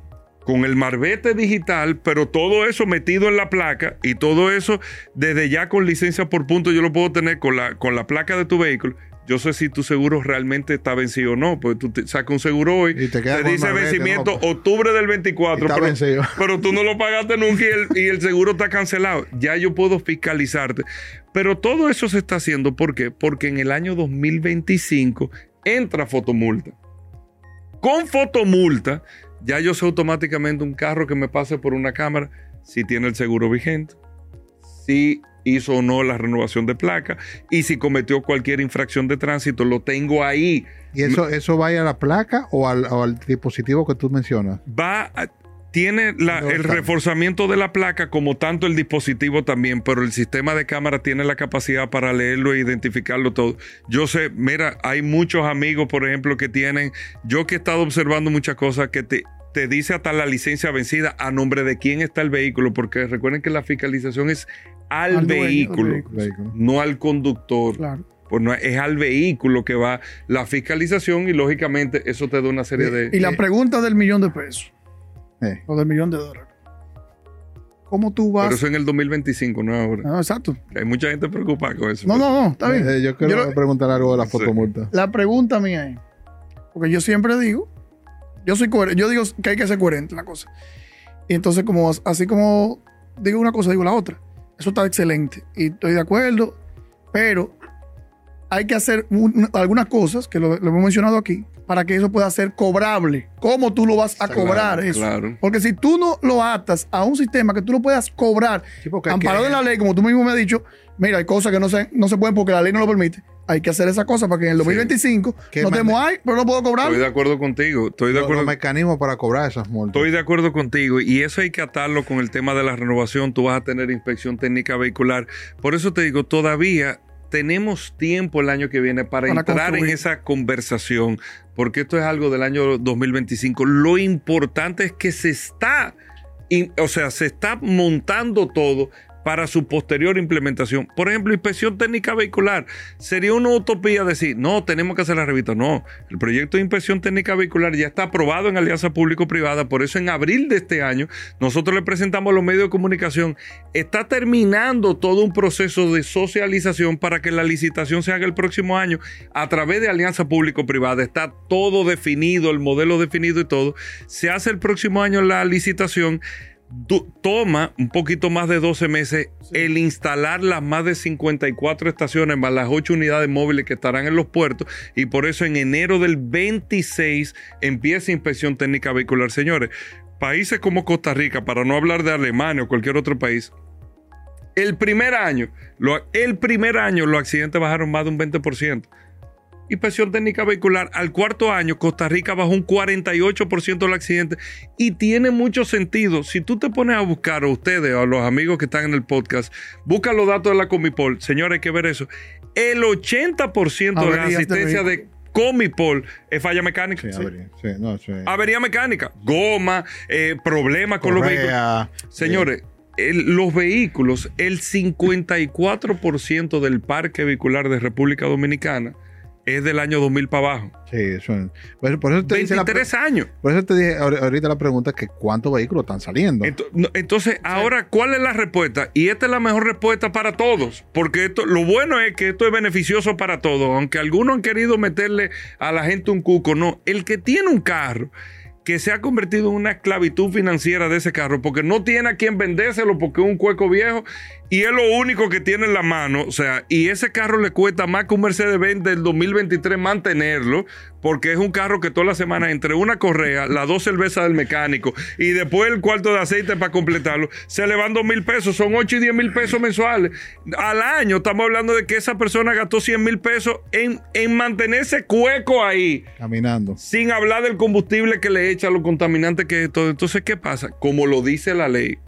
con el marbete digital, pero todo eso metido en la placa y todo eso desde ya con licencia por punto yo lo puedo tener con la, con la placa de tu vehículo. Yo sé si tu seguro realmente está vencido o no, porque tú te sacas un seguro hoy, y te, dice vencimiento octubre del 24, pero, pero, tú no lo pagaste nunca y el, y el seguro está cancelado. Ya yo puedo fiscalizarte. Pero todo eso se está haciendo, ¿por qué? Porque en el año 2025 entra fotomulta. Con fotomulta ya yo sé automáticamente un carro que me pase por una cámara si tiene el seguro vigente, si hizo o no la renovación de placa y si cometió cualquier infracción de tránsito, lo tengo ahí. ¿Y eso, eso va a ir a la placa o al, dispositivo que tú mencionas? Va tiene el reforzamiento de la placa como tanto el dispositivo también, pero el sistema de cámara tiene la capacidad para leerlo e identificarlo todo. Yo sé, mira, hay muchos amigos, por ejemplo, que tienen, yo que he estado observando muchas cosas que te, te dice hasta la licencia vencida a nombre de quién está el vehículo, porque recuerden que la fiscalización es al, vehículo, no al conductor. Pues no, es al vehículo que va la fiscalización y lógicamente eso te da una serie de... Y la pregunta del millón de pesos. Eh. O del millón de dólares. ¿Cómo tú vas? Pero eso en el 2025, no ahora. No, exacto. Hay mucha gente preocupada con eso. No, no, no, está bien. Eh, yo quiero preguntar algo de la fotomulta. La pregunta mía es, porque yo siempre digo, yo soy coherente, yo digo que hay que ser coherente en la cosa. Y entonces, como así como digo una cosa, digo la otra. Eso está excelente. Y estoy de acuerdo, pero hay que hacer algunas cosas, que lo hemos mencionado aquí, para que eso pueda ser cobrable. ¿Cómo tú lo vas a cobrar eso? Porque si tú no lo atas a un sistema que tú lo puedas cobrar, amparado en la ley, como tú mismo me has dicho, mira, hay cosas que no se, no se pueden porque la ley no lo permite. Hay que hacer esa cosa para que en el 2025 no tenemos ahí, pero no puedo cobrar. Estoy de acuerdo contigo. Estoy de acuerdo. Los mecanismos para cobrar esas multas. Estoy de acuerdo contigo. Y eso hay que atarlo con el tema de la renovación. Tú vas a tener inspección técnica vehicular. Por eso te digo, todavía tenemos tiempo el año que viene para, entrar en esa conversación, porque esto es algo del año 2025. Lo importante es que se está, o sea, se está montando todo para su posterior implementación. Por ejemplo, inspección técnica vehicular. Sería una utopía decir, no, tenemos que hacer la revista. No, el proyecto de inspección técnica vehicular ya está aprobado en alianza público-privada. Por eso en abril de este año nosotros le presentamos a los medios de comunicación. Está terminando todo un proceso de socialización para que la licitación se haga el próximo año a través de alianza público-privada. Está todo definido, el modelo definido y todo. Se hace el próximo año la licitación toma un poquito más de 12 meses el instalar las más de 54 estaciones más las 8 unidades móviles que estarán en los puertos y por eso en enero del 26 empieza inspección técnica vehicular. Señores, países como Costa Rica, para no hablar de Alemania o cualquier otro país, el primer año, el primer año los accidentes bajaron más de un 20%. Inspección técnica vehicular. Al cuarto año, Costa Rica bajó un 48% del accidente y tiene mucho sentido. Si tú te pones a buscar, a ustedes o a los amigos que están en el podcast, busca los datos de la Comipol. Señores, hay que ver eso. El 80% de la asistencia de Comipol es falla mecánica. Sí, avería. mecánica. Goma, eh, problemas con los vehículos. Señores, los vehículos, el 54% del parque vehicular de República Dominicana es del año 2000 para abajo. Sí, eso es. Por, eso te 23 años. Por eso te dije ahorita la pregunta que cuántos vehículos están saliendo. Entonces, ahora, ¿cuál es la respuesta? Y esta es la mejor respuesta para todos, porque esto, lo bueno es que esto es beneficioso para todos, aunque algunos han querido meterle a la gente un cuco, no, el que tiene un carro que se ha convertido en una esclavitud financiera de ese carro, porque no tiene a quien vendérselo porque es un cueco viejo y es lo único que tiene en la mano. O sea, y ese carro le cuesta más que un Mercedes-Benz del 2023 mantenerlo, porque es un carro que toda la semana entre una correa, las dos cervezas del mecánico y después el cuarto de aceite para completarlo, se le van dos mil pesos, son 8 y 10 mil pesos mensuales. Al año estamos hablando de que esa persona gastó 100 mil pesos en, en mantener ese cueco ahí. Caminando. Sin hablar del combustible que le echa, lo contaminante que es todo. Entonces, ¿qué pasa? Como lo dice la ley,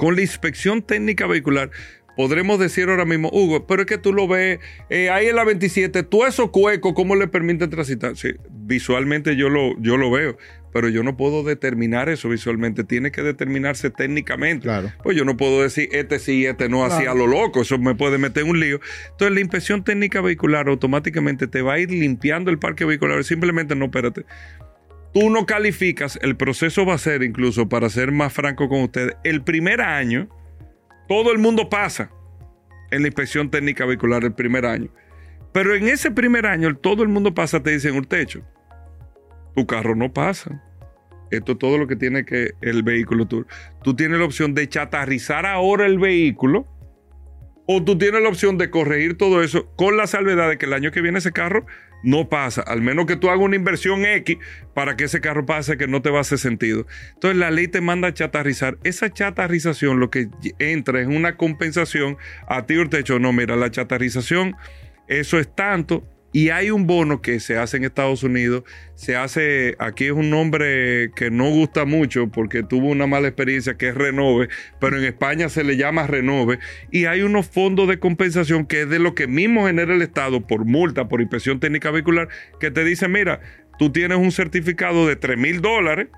con la inspección técnica vehicular, podremos decir ahora mismo, Hugo, pero es que tú lo ves eh, ahí en la 27, tú esos cuecos, ¿cómo le permite transitar? Sí, visualmente yo lo, yo lo veo, pero yo no puedo determinar eso visualmente, tiene que determinarse técnicamente. Claro. Pues yo no puedo decir este sí, este no, así a lo loco, eso me puede meter en un lío. Entonces la inspección técnica vehicular automáticamente te va a ir limpiando el parque vehicular, simplemente no, espérate tú no calificas, el proceso va a ser, incluso para ser más franco con ustedes, el primer año, todo el mundo pasa en la inspección técnica vehicular el primer año. Pero en ese primer año, todo el mundo pasa, te dicen un techo. Tu carro no pasa. Esto es todo lo que tiene que el vehículo. Tú, tú tienes la opción de chatarrizar ahora el vehículo o tú tienes la opción de corregir todo eso con la salvedad de que el año que viene ese carro no pasa, al menos que tú hagas una inversión X para que ese carro pase que no te va a hacer sentido. Entonces la ley te manda a chatarrizar. Esa chatarrización lo que entra es una compensación a ti, techo. No, mira, la chatarrización, eso es tanto, y hay un bono que se hace en Estados Unidos, se hace, aquí es un nombre que no gusta mucho porque tuvo una mala experiencia que es Renove, pero en España se le llama Renove, y hay unos fondos de compensación que es de lo que mismo genera el Estado por multa, por inspección técnica vehicular, que te dice, mira, tú tienes un certificado de 3 mil dólares,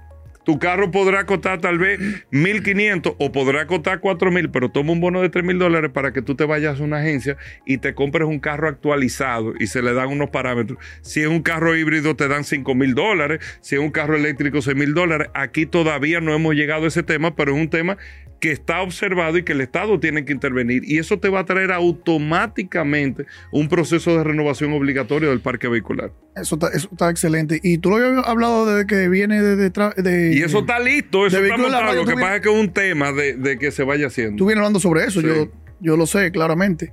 tu carro podrá costar tal vez 1.500 o podrá costar 4.000, pero toma un bono de 3.000 dólares para que tú te vayas a una agencia y te compres un carro actualizado y se le dan unos parámetros. Si es un carro híbrido te dan 5.000 dólares, si es un carro eléctrico 6.000 dólares. Aquí todavía no hemos llegado a ese tema, pero es un tema que está observado y que el Estado tiene que intervenir. Y eso te va a traer automáticamente un proceso de renovación obligatorio del parque vehicular. Eso está, eso está excelente. Y tú lo habías hablado desde que viene de detrás. De, y eso está listo, eso está montado. Lo que pasa es que es un tema de, que se vaya haciendo. Tú vienes hablando sobre eso, yo, yo lo sé claramente.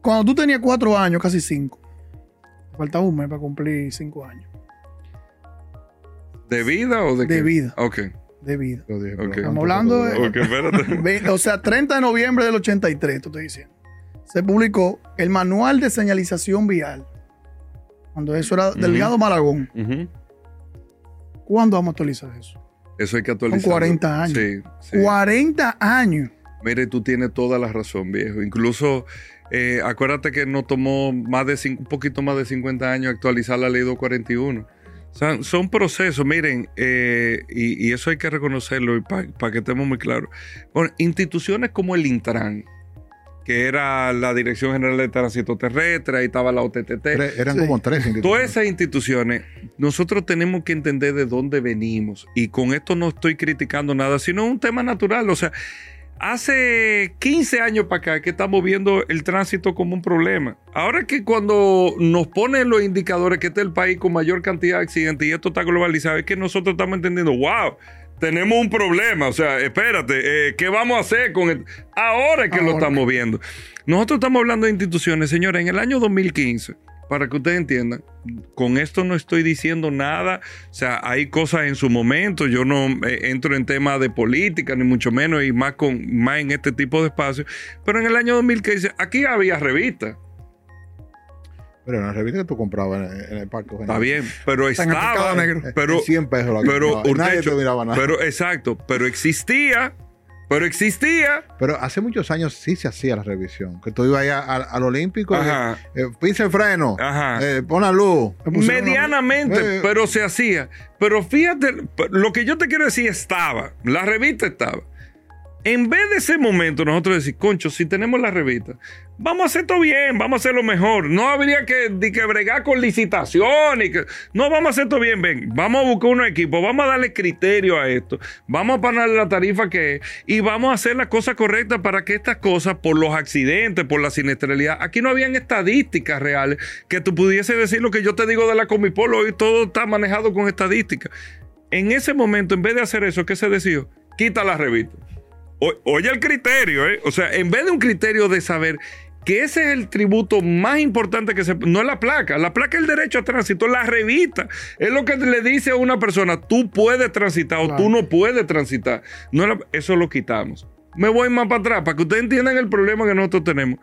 Cuando tú tenías cuatro años, casi cinco, faltaba un mes para cumplir cinco años. ¿De vida o de qué? De vida. Ok de vida. Estamos hablando de. o sea, 30 de noviembre del 83, te estoy diciendo. Se publicó el manual de señalización vial. Cuando eso era del uh Malagón. ¿Cuándo vamos a actualizar eso? Eso hay que actualizar. Con 40 años. Sí, 40 años. Mire, tú tienes toda la razón, viejo. Incluso, eh, acuérdate que no tomó más de un poquito más de 50 años actualizar la ley 241 son procesos, miren, eh, y, eso hay que reconocerlo para que estemos muy claros. Bueno, instituciones como el Intran, que era la Dirección General de Tránsito Terrestre, ahí estaba la OTTT. eran como tres instituciones. Todas esas instituciones, nosotros tenemos que entender de dónde venimos. Y con esto no estoy criticando nada, sino un tema natural. O sea, Hace 15 años para acá que estamos viendo el tránsito como un problema. Ahora que cuando nos ponen los indicadores que este es el país con mayor cantidad de accidentes y esto está globalizado, es que nosotros estamos entendiendo, wow, tenemos un problema. O sea, espérate, eh, ¿qué vamos a hacer con el... Ahora que lo estamos viendo. Nosotros estamos hablando de instituciones, señores, en el año 2015 para que ustedes entiendan, con esto no estoy diciendo nada, o sea, hay cosas en su momento, yo no eh, entro en temas de política, ni mucho menos, y más, con, más en este tipo de espacios, pero en el año 2015 aquí había revistas. Pero en la revista que tú comprabas en, el parque. Está bien, pero estaba. Negro. Pero, 100 pesos la pero, nadie te miraba nada. Pero, exacto, pero existía. Pero existía. Pero hace muchos años sí se hacía la revisión. Que tú ibas allá al, Olímpico, Ajá. Eh, el freno, Ajá. Eh, pon la luz. Medianamente, eh, pero se hacía. Pero fíjate, lo que yo te quiero decir estaba. La revista estaba. En vez de ese momento, nosotros decir, concho, si tenemos la revista, vamos a hacer todo bien, vamos a hacerlo mejor. No habría que, que bregar con licitación. No, vamos a hacer todo bien, ven. Vamos a buscar un equipo, vamos a darle criterio a esto, vamos a ponerle la tarifa que es y vamos a hacer las cosas correctas para que estas cosas, por los accidentes, por la siniestralidad, aquí no habían estadísticas reales que tú pudiese decir lo que yo te digo de la Comipolo, hoy todo está manejado con estadísticas. En ese momento, en vez de hacer eso, ¿qué se decidió? Quita la revista oye el criterio, ¿eh? O sea, en vez de un criterio de saber que ese es el tributo más importante que se... No es la placa, la placa es el derecho a tránsito, la revista. Es lo que le dice a una persona, tú puedes transitar o tú no puedes transitar. No eso lo quitamos. Me voy más para atrás, para que ustedes entiendan el problema que nosotros tenemos.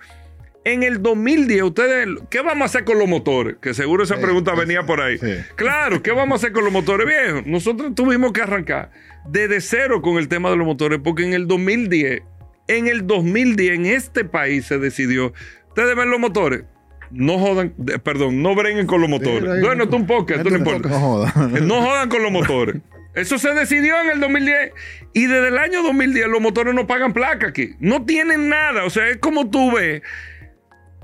En el 2010, ustedes, ¿qué vamos a hacer con los motores? Que seguro esa pregunta venía por ahí. Claro, ¿qué vamos a hacer con los motores viejos? Nosotros tuvimos que arrancar desde cero con el tema de los motores, porque en el 2010, en el 2010, en este país se decidió, ustedes ven los motores, no jodan, perdón, no breguen con los motores. bueno, esto un poco, esto no importa. No jodan. no jodan con los motores. Eso se decidió en el 2010 y desde el año 2010 los motores no pagan placa aquí. No tienen nada. O sea, es como tú ves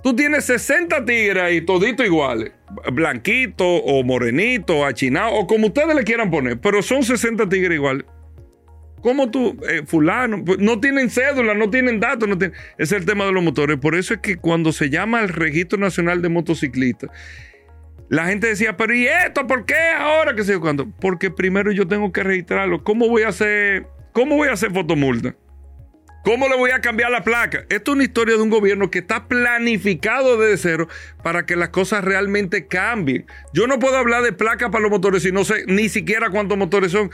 Tú tienes 60 tigres y todito iguales. Blanquito o morenito, achinado, o como ustedes le quieran poner. Pero son 60 tigres iguales. ¿Cómo tú, eh, fulano? Pues, no tienen cédula, no tienen datos. No Ese es el tema de los motores. Por eso es que cuando se llama el Registro Nacional de Motociclistas, la gente decía, pero ¿y esto? ¿Por qué ahora? ¿Qué sé yo cuándo? Porque primero yo tengo que registrarlo. ¿Cómo voy a hacer, cómo voy a hacer fotomulta? ¿Cómo le voy a cambiar la placa? Esto es una historia de un gobierno que está planificado desde cero para que las cosas realmente cambien. Yo no puedo hablar de placa para los motores si no sé ni siquiera cuántos motores son.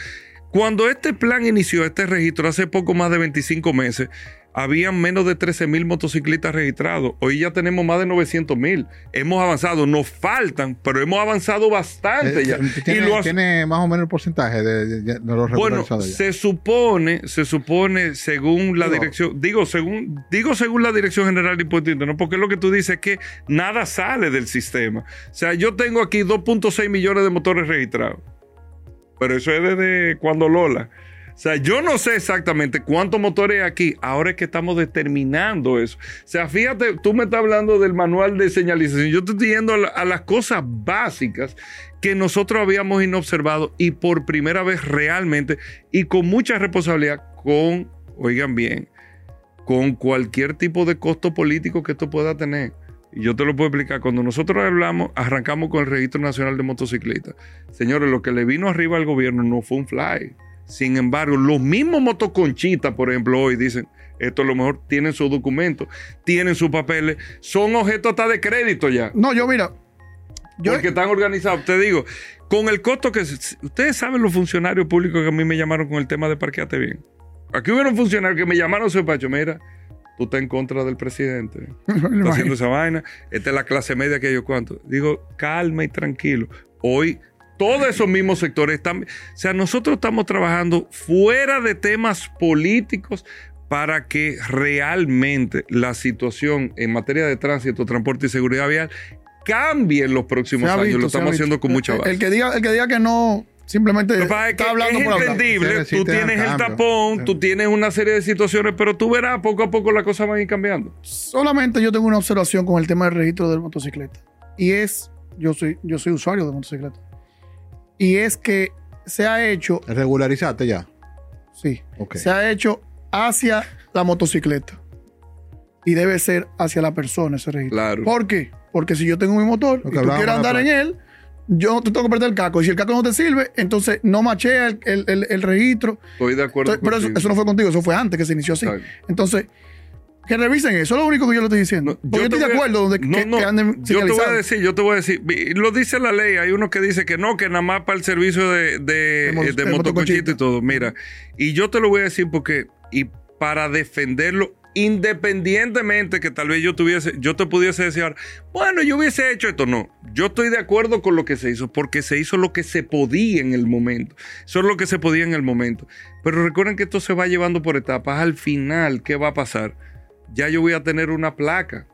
Cuando este plan inició, este registro, hace poco más de 25 meses, habían menos de 13 mil motociclistas registrados. Hoy ya tenemos más de 900 mil. Hemos avanzado, nos faltan, pero hemos avanzado bastante ya. ¿Tiene, más o menos el porcentaje de, los Bueno, se supone, se supone, según la dirección, digo según, digo según la Dirección General de Impuestos ¿no? porque lo que tú dices es que nada sale del sistema. O sea, yo tengo aquí 2.6 millones de motores registrados. Pero eso es desde cuando Lola. O sea, yo no sé exactamente cuántos motores hay aquí. Ahora es que estamos determinando eso. O sea, fíjate, tú me estás hablando del manual de señalización. Yo te estoy yendo a, las cosas básicas que nosotros habíamos inobservado y por primera vez realmente y con mucha responsabilidad con, oigan bien, con cualquier tipo de costo político que esto pueda tener. Y yo te lo puedo explicar. Cuando nosotros hablamos, arrancamos con el Registro Nacional de Motociclistas. Señores, lo que le vino arriba al gobierno no fue un fly. Sin embargo, los mismos motoconchitas, por ejemplo, hoy dicen, esto a lo mejor tienen sus documentos, tienen sus papeles, son objetos hasta de crédito ya. No, yo mira. Yo... Porque están organizados. Te digo, con el costo que... Ustedes saben los funcionarios públicos que a mí me llamaron con el tema de parqueate bien. Aquí hubo un funcionario que me llamaron a su despacho, mira, tú estás en contra del presidente. Estás haciendo esa vaina. Esta es la clase media que yo cuánto. Digo, calma y tranquilo. Hoy todos esos mismos sectores están... O sea, nosotros estamos trabajando fuera de temas políticos para que realmente la situación en materia de tránsito, transporte y seguridad vial cambie en los próximos años. Lo estamos haciendo con mucha base. El, que diga, el que diga que no, simplemente está hablando es entendible. Tú tienes el tapón, tú tienes una serie de situaciones, pero tú verás poco a poco la cosa va a ir cambiando. Solamente yo tengo una observación con el tema del registro de motocicleta. Y es, yo soy, yo soy usuario de motocicleta y es que se ha hecho. ¿Regularizaste ya? Sí. Se ha hecho hacia la motocicleta. Y debe ser hacia la persona ese registro. Claro. ¿Por qué? Porque si yo tengo mi motor y tú quieres andar en él, yo tú tengo que perder el caco. Y si el caco no te sirve, entonces no machea el, registro. Estoy de acuerdo. pero eso, no fue contigo, eso fue antes que se inició así. Entonces, que revisen eso, es lo único que yo le estoy diciendo. yo, estoy de acuerdo donde que, anden Yo te voy a decir, yo te voy a decir, lo dice la ley, hay uno que dice que no, que nada más para el servicio de, de, de, y todo. Mira, y yo te lo voy a decir porque, y para defenderlo independientemente que tal vez yo tuviese, yo te pudiese decir, bueno, yo hubiese hecho esto. No, yo estoy de acuerdo con lo que se hizo, porque se hizo lo que se podía en el momento. Eso es lo que se podía en el momento. Pero recuerden que esto se va llevando por etapas. Al final, ¿qué va a pasar? Ya yo voy a tener una placa.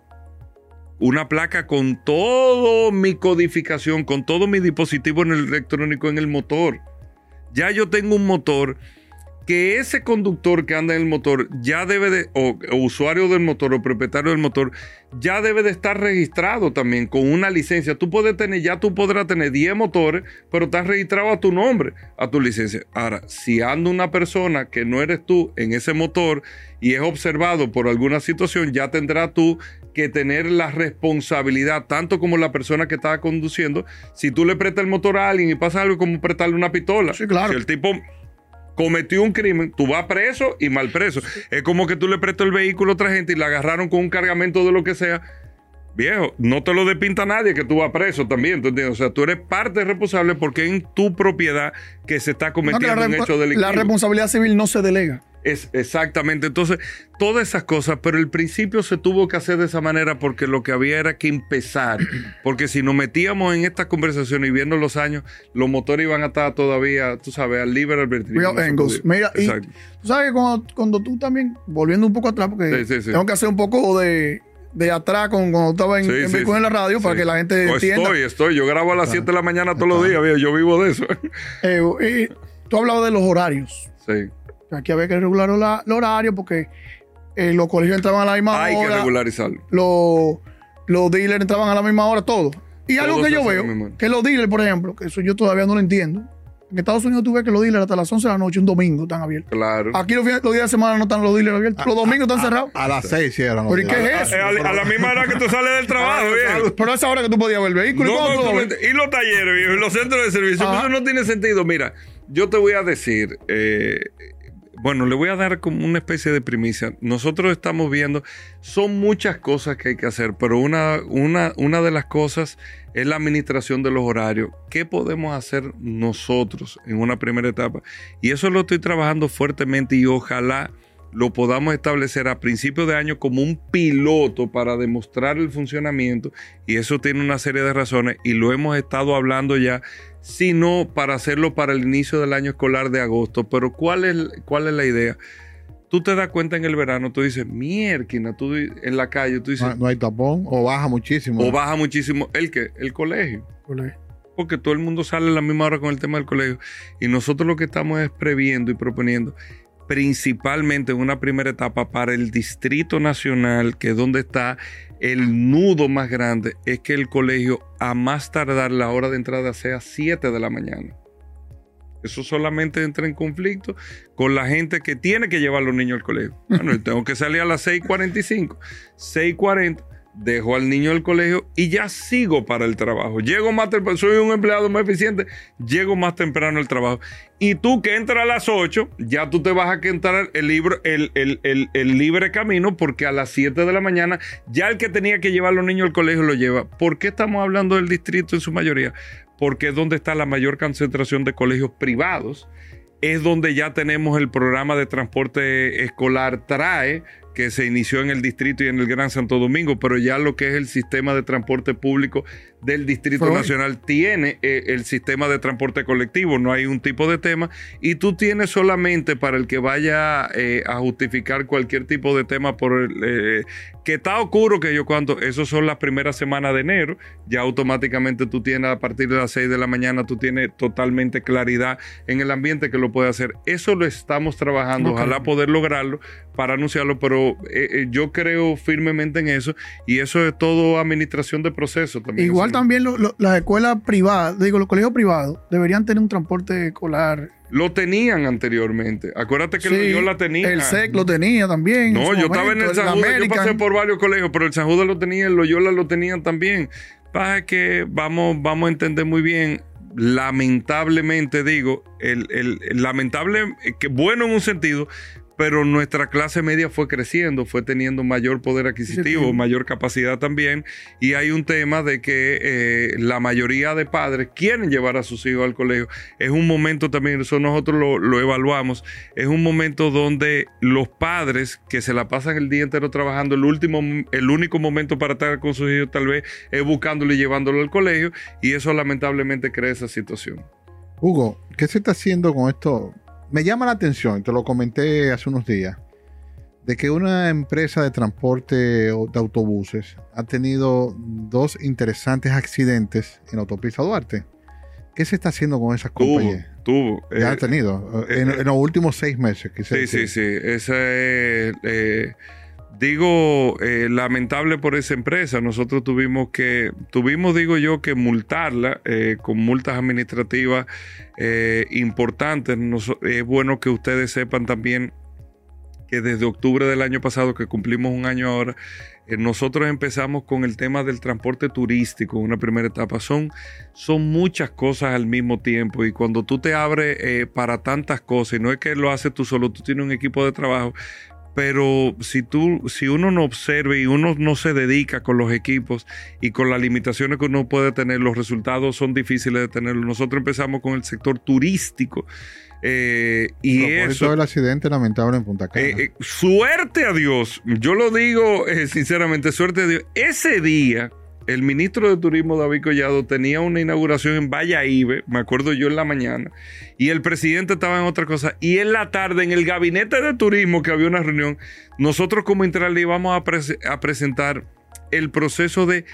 Una placa con toda mi codificación, con todo mi dispositivo en el electrónico en el motor. Ya yo tengo un motor que ese conductor que anda en el motor ya debe de, o, usuario del motor o propietario del motor, ya debe de estar registrado también con una licencia. Tú puedes tener, ya tú podrás tener 10 motores, pero estás registrado a tu nombre, a tu licencia. Ahora, si anda una persona que no eres tú en ese motor y es observado por alguna situación, ya tendrás tú que tener la responsabilidad, tanto como la persona que estaba conduciendo. Si tú le prestas el motor a alguien y pasa algo como prestarle una pistola. Sí, claro. Si el tipo cometió un crimen, tú vas preso y mal preso. Es como que tú le prestas el vehículo a otra gente y la agarraron con un cargamento de lo que sea. Viejo, no te lo despinta nadie que tú vas preso también, O sea, tú eres parte responsable porque en tu propiedad que se está cometiendo un hecho delictivo. La responsabilidad civil no se delega. Es exactamente. Entonces, todas esas cosas, pero el principio se tuvo que hacer de esa manera porque lo que había era que empezar. Porque si nos metíamos en estas conversaciones y viendo los años, los motores iban a estar todavía, tú sabes, al libre albedrío. Mira, y tú sabes que cuando, tú también, volviendo un poco atrás, porque tengo que hacer un poco de, atrás con, cuando estaba en, en, la radio para que la gente entienda. Estoy, estoy. Yo grabo a las 7 de la mañana todos los días, yo vivo de eso. Eh, tú hablabas de los horarios. Sí. Aquí había que regular los horarios porque eh, los colegios entraban a la misma hora. Hay que regularizarlo. Los, los dealers entraban a la misma hora, todo. Y algo que yo veo, que los dealers, por ejemplo, que eso yo todavía no lo entiendo. En Estados Unidos tú ves que los dealers hasta las 11 de la noche, un domingo, están abiertos. Claro. Aquí los, días de semana no están los dealers abiertos. Los domingos están cerrados. A, las 6 cierran. ¿Pero qué es eso? A, la misma hora que tú sales del trabajo, viejo. Pero a esa hora que tú podías ver el vehículo. y los talleres, viejo, y los centros de servicio. Eso no tiene sentido. Mira, yo te voy a decir, eh, bueno, le voy a dar como una especie de primicia. Nosotros estamos viendo, son muchas cosas que hay que hacer, pero una, una, una de las cosas es la administración de los horarios. ¿Qué podemos hacer nosotros en una primera etapa? Y eso lo estoy trabajando fuertemente y ojalá lo podamos establecer a principio de año como un piloto para demostrar el funcionamiento y eso tiene una serie de razones y lo hemos estado hablando ya sino para hacerlo para el inicio del año escolar de agosto. Pero ¿cuál es, cuál es la idea? Tú te das cuenta en el verano, tú dices, mierda, tú en la calle, tú dices... No, hay tapón, o baja muchísimo. O baja muchísimo. ¿El qué? El colegio. colegio. Porque todo el mundo sale a la misma hora con el tema del colegio. Y nosotros lo que estamos es previendo y proponiendo principalmente en una primera etapa para el Distrito Nacional, que es donde está el nudo más grande, es que el colegio a más tardar la hora de entrada sea 7 de la mañana. Eso solamente entra en conflicto con la gente que tiene que llevar a los niños al colegio. Bueno, tengo que salir a las 6.45, 6.40 dejo al niño del colegio y ya sigo para el trabajo. Llego más temprano, soy un empleado más eficiente, llego más temprano al trabajo. Y tú que entras a las 8, ya tú te vas a que entrar el, libro, el, el, libre camino porque a las 7 de la mañana ya el que tenía que llevar a los niños al colegio lo lleva. ¿Por qué estamos hablando del distrito en su mayoría? Porque es donde está la mayor concentración de colegios privados. Es donde ya tenemos el programa de transporte escolar TRAE, que se inició en el distrito y en el Gran Santo Domingo, pero ya lo que es el sistema de transporte público del Distrito Nacional tiene eh, el sistema de transporte colectivo, no hay un tipo de tema, y tú tienes solamente para el que vaya eh, a justificar cualquier tipo de tema por el, eh, que está oscuro que yo cuando, eso son las primeras semanas de enero, ya automáticamente tú tienes a partir de las 6 de la mañana, tú tienes totalmente claridad en el ambiente que lo puede hacer. Eso lo estamos trabajando, ojalá poder lograrlo para anunciarlo, pero yo creo firmemente en eso y eso es todo administración de proceso también. Igual también las escuelas privadas, digo, los colegios privados, deberían tener un transporte escolar. Lo tenían anteriormente. Acuérdate que yo la tenía. El SEC lo tenía también. No, yo estaba en el San Judas, yo pasé por varios colegios, pero el San Judas lo tenía, el Loyola lo tenían también. Pasa que vamos, vamos a entender muy bien lamentablemente digo, el, lamentable, que bueno en un sentido, pero nuestra clase media fue creciendo, fue teniendo mayor poder adquisitivo, mayor capacidad también, y hay un tema de que eh, la mayoría de padres quieren llevar a sus hijos al colegio. Es un momento también, eso nosotros lo, evaluamos, es un momento donde los padres que se la pasan el día entero trabajando, el último, el único momento para estar con sus hijos tal vez es buscándolo y llevándolo al colegio, y eso lamentablemente crea esa situación. Hugo, ¿qué se está haciendo con esto? Me llama la atención, te lo comenté hace unos días, de que una empresa de transporte de autobuses ha tenido dos interesantes accidentes en autopista Duarte. ¿Qué se está haciendo con esas compañías? Tuvo. Ya ha eh, tenido. Eh, en, los últimos seis meses. Sí, sí, sí. Esa es. Eh, digo, eh, lamentable por esa empresa. Nosotros tuvimos que, tuvimos, digo yo, que multarla eh, con multas administrativas eh, importantes. es bueno que ustedes sepan también que desde octubre del año pasado, que cumplimos un año ahora, nosotros empezamos con el tema del transporte turístico, una primera etapa. Son, son muchas cosas al mismo tiempo y cuando tú te abres para tantas cosas, y no es que lo haces tú solo, tú tienes un equipo de trabajo, pero si tú, si uno no observa y uno no se dedica con los equipos y con las limitaciones que uno puede tener, los resultados son difíciles de tener. Nosotros empezamos con el sector turístico. Eh, y eso el accidente lamentable en Punta Cana. Eh, eh, suerte a Dios, yo lo digo sinceramente, suerte a Dios. Ese día el ministro de Turismo David Collado tenía una inauguración en Ibe, me acuerdo yo en la mañana, y el presidente estaba en otra cosa, y en la tarde en el gabinete de turismo que había una reunión, nosotros como Intral íbamos a, a presentar el proceso de